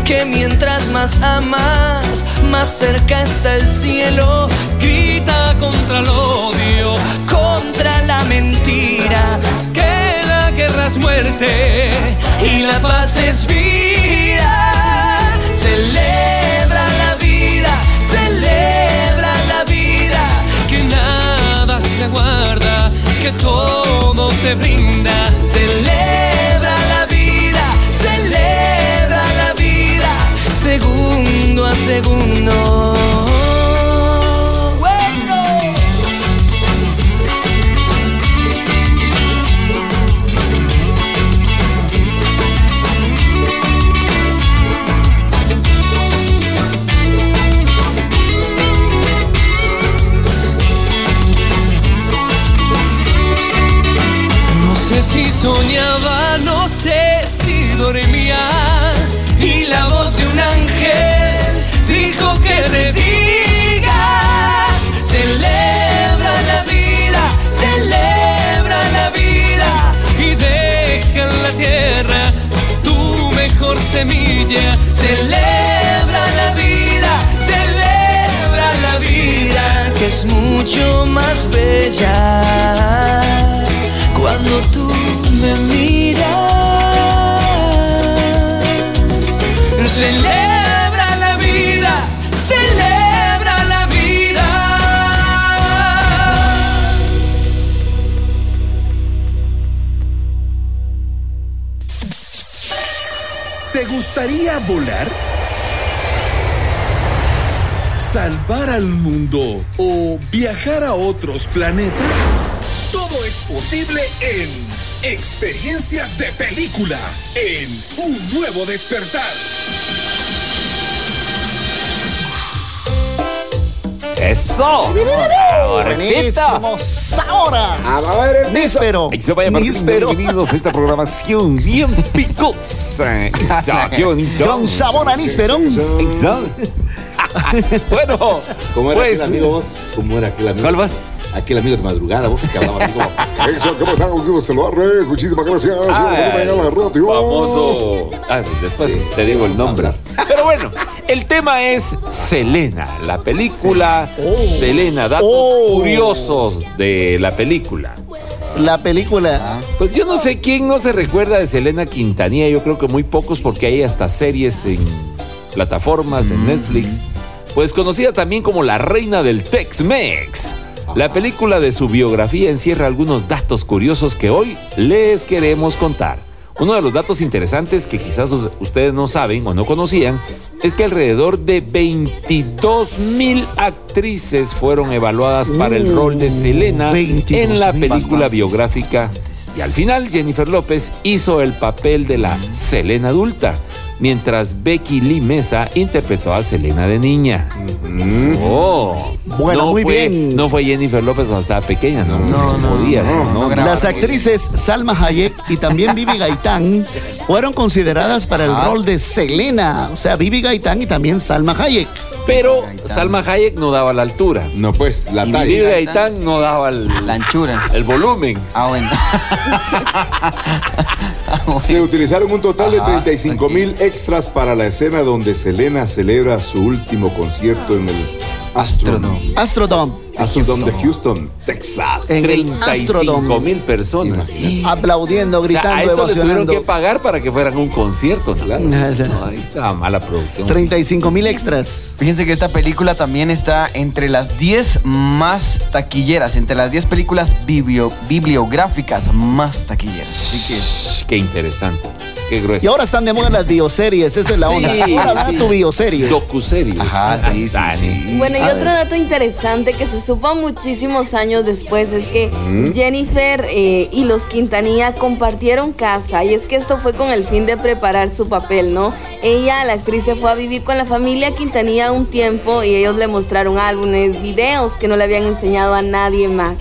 que mientras más amas, más cerca está el cielo. Grita contra el odio, contra la mentira, que la guerra es muerte y la paz es vida. Celebra la vida, celebra la vida, que nada se guarda, que todo te brinda. Celebra la vida, celebra la vida, segundo a segundo. Soñaba, no sé si dormía. Y la voz de un ángel dijo que te diga: Celebra la vida, celebra la vida y deja en la tierra tu mejor semilla. Celebra la vida, celebra la vida que es mucho más bella cuando tú volar? ¿Salvar al mundo o viajar a otros planetas? Todo es posible en Experiencias de Película, en Un Nuevo Despertar. ¡Eso! ¡Saborcito! Buenísimo, ¡Sabora! A ver, el Níspero. Níspero. Bienvenidos a esta programación bien picosa. Exacto, qué [LAUGHS] bonito. Con sabor a níspero. Exacto. [LAUGHS] bueno, ¿Cómo era pues. aquel amigo vos? ¿Cómo era aquel amigo? ¿Cuál vas? Aquel amigo de madrugada, vos que hablaba así como. Eso, ¿cómo están? Quiero saludarles. Muchísimas gracias. Ah, por venir a la radio. famoso. Ah, después te digo el nombre. Pero bueno, el tema es Selena, la película Selena, datos curiosos de la película. La película. Pues yo no sé quién no se recuerda de Selena Quintanilla, yo creo que muy pocos porque hay hasta series en plataformas, en Netflix. Pues conocida también como la reina del Tex-Mex. La película de su biografía encierra algunos datos curiosos que hoy les queremos contar. Uno de los datos interesantes que quizás us- ustedes no saben o no conocían es que alrededor de 22 mil actrices fueron evaluadas para el rol de Selena en la película biográfica. Y al final Jennifer López hizo el papel de la Selena adulta, mientras Becky Lee Mesa interpretó a Selena de niña. Oh, Bueno, no muy fue, bien. No fue Jennifer López cuando estaba pequeña, no, no, podía. no, Las actrices Salma Hayek y también Vivi Gaitán fueron consideradas para el Ah. rol de Selena. O sea, Vivi Gaitán y también Salma Hayek. Pero Salma Hayek no daba la altura. No, pues, la Y talla. Vivi Gaitán no daba el, La anchura. el volumen. Ah, bueno. [LAUGHS] Se utilizaron un total de Ajá, 35 mil extras para la escena donde Selena celebra su último concierto en el Astrodome. Astrodome. Astrodome de Houston, Texas. En el 35 Astrodome. mil personas. Aplaudiendo, O sea, gritando, a esto le tuvieron que pagar para que fueran un concierto. ¿no? No, ahí estaba mala producción. 35 mil extras. Fíjense que esta película también está entre las 10 más taquilleras, entre las 10 películas biblio- bibliográficas más taquilleras. Así Shh, Qué interesante. Qué grueso. Y ahora están de moda las bioseries, esa es la onda. Sí, ahora sí. tu bioserie. Docuseries. Ajá, sí, sí, sí. Bueno, y A otro ver. dato interesante que se supo muchísimos años después es que ¿Mm? Jennifer eh, y los Quintanilla compartieron casa y es que esto fue con el fin de preparar su papel, ¿no? Ella, la actriz, se fue a vivir con la familia Quintanilla un tiempo y ellos le mostraron álbumes, videos que no le habían enseñado a nadie más.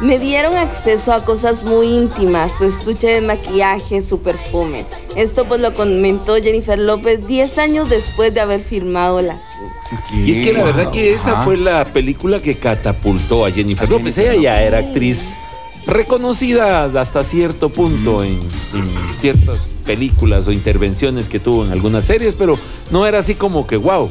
Me dieron acceso a cosas muy íntimas, su estuche de maquillaje, su perfume. Esto pues lo comentó Jennifer López 10 años después de haber firmado la cinta. Y es que la verdad que esa fue la película que catapultó a Jennifer López. Ella ya era actriz reconocida hasta cierto punto en, en ciertas películas o intervenciones que tuvo en algunas series, pero no era así como que wow.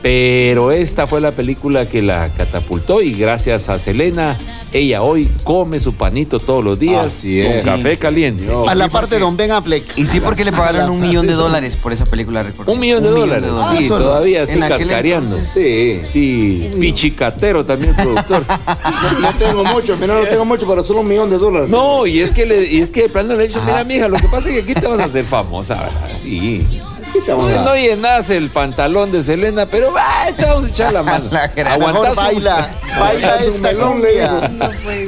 Pero esta fue la película que la catapultó y gracias a Selena, ella hoy come su panito todos los días Así con es. café caliente. A la parte de Don Ben Affleck. Y sí, porque le pagaron un millón de dólares por esa película, recuerdo. Un millón de dólares. Sí, Ah, solo. todavía sí En aquel cascareando. entonces. Sí. Sí, pichicatero también productor. No, [LAUGHS] no tengo mucho, mira, no tengo mucho, pero solo un millón de dólares. No, y es que le, y es que de plano le he dicho, mira, mija, lo que pasa es que aquí te vas a hacer famosa, ¿verdad? Sí. Te vamos a- No llenas el pantalón de Selena, pero te vamos a echar la mano. [LAUGHS] A lo mejor Aguantás un- baila, [LAUGHS] baila esta cumbia.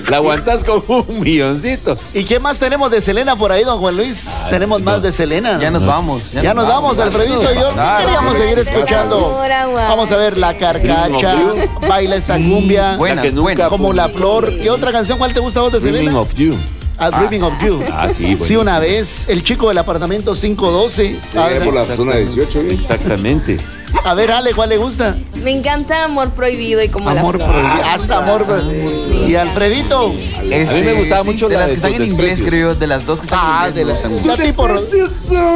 La aguantas con un milloncito. ¿Y qué más tenemos de Selena por ahí, don Juan Luis? tenemos más de Selena. Ya nos vamos. Ya nos vamos, Alfredito y yo. Queríamos seguir escuchando. Vamos a ver la carcacha, baila esta cumbia, Buenas, La nunca buenas. como la flor. ¿Qué otra canción? ¿Cuál te gusta a vos de Selena? of You. A Dreaming of You. Ah, sí, Sí, una vez, el chico del apartamento 512. a, ver, Exactamente. a ver, Ale, ¿cuál le gusta? Me encanta Amor Prohibido y como Amor la prohibido. Hasta amor prohibido. Y Alfredito. Este, A mí me gustaba mucho de la las de que están en inglés, creo yo, de las dos que están Ah, en de inglés. la, me gustan la tipo, Ro-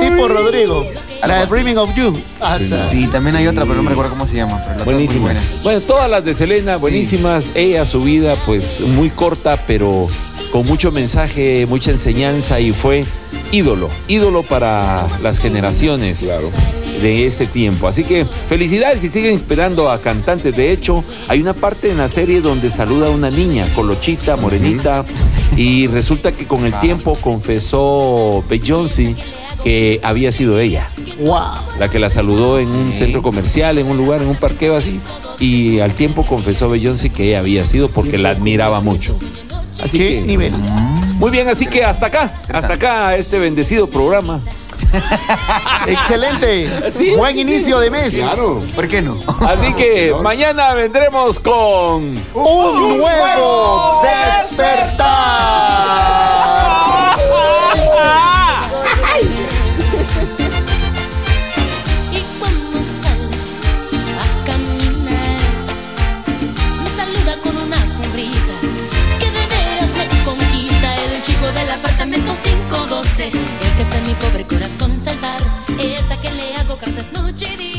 tipo Rodrigo. La de Dreaming of You. Ah, esa. Sí, también hay otra, pero no me recuerdo cómo se llama. Pero las buenas. Bueno, todas las de Selena, buenísimas. Ella, su vida, pues muy corta, pero con mucho mensaje, mucha enseñanza y fue ídolo, ídolo para las generaciones de ese tiempo. Así que felicidades y siguen inspirando a cantantes. De hecho, hay una parte en la serie donde saluda a una niña, colochita, morenita, y resulta que con el tiempo confesó Beyoncé que había sido ella Wow. la que la saludó en un centro comercial, en un lugar, en un parqueo así, y al tiempo confesó Beyoncé que ella había sido porque la admiraba mucho. Así ¿Qué que nivel? muy bien, así que hasta acá, hasta acá este bendecido programa. [LAUGHS] Excelente. Sí. Buen inicio de mes. ¿Por qué no? Así que [LAUGHS] mañana vendremos con Un nuevo despertar. dulce, el que hace mi pobre corazón saltar, esa que le hago cartas noche y día.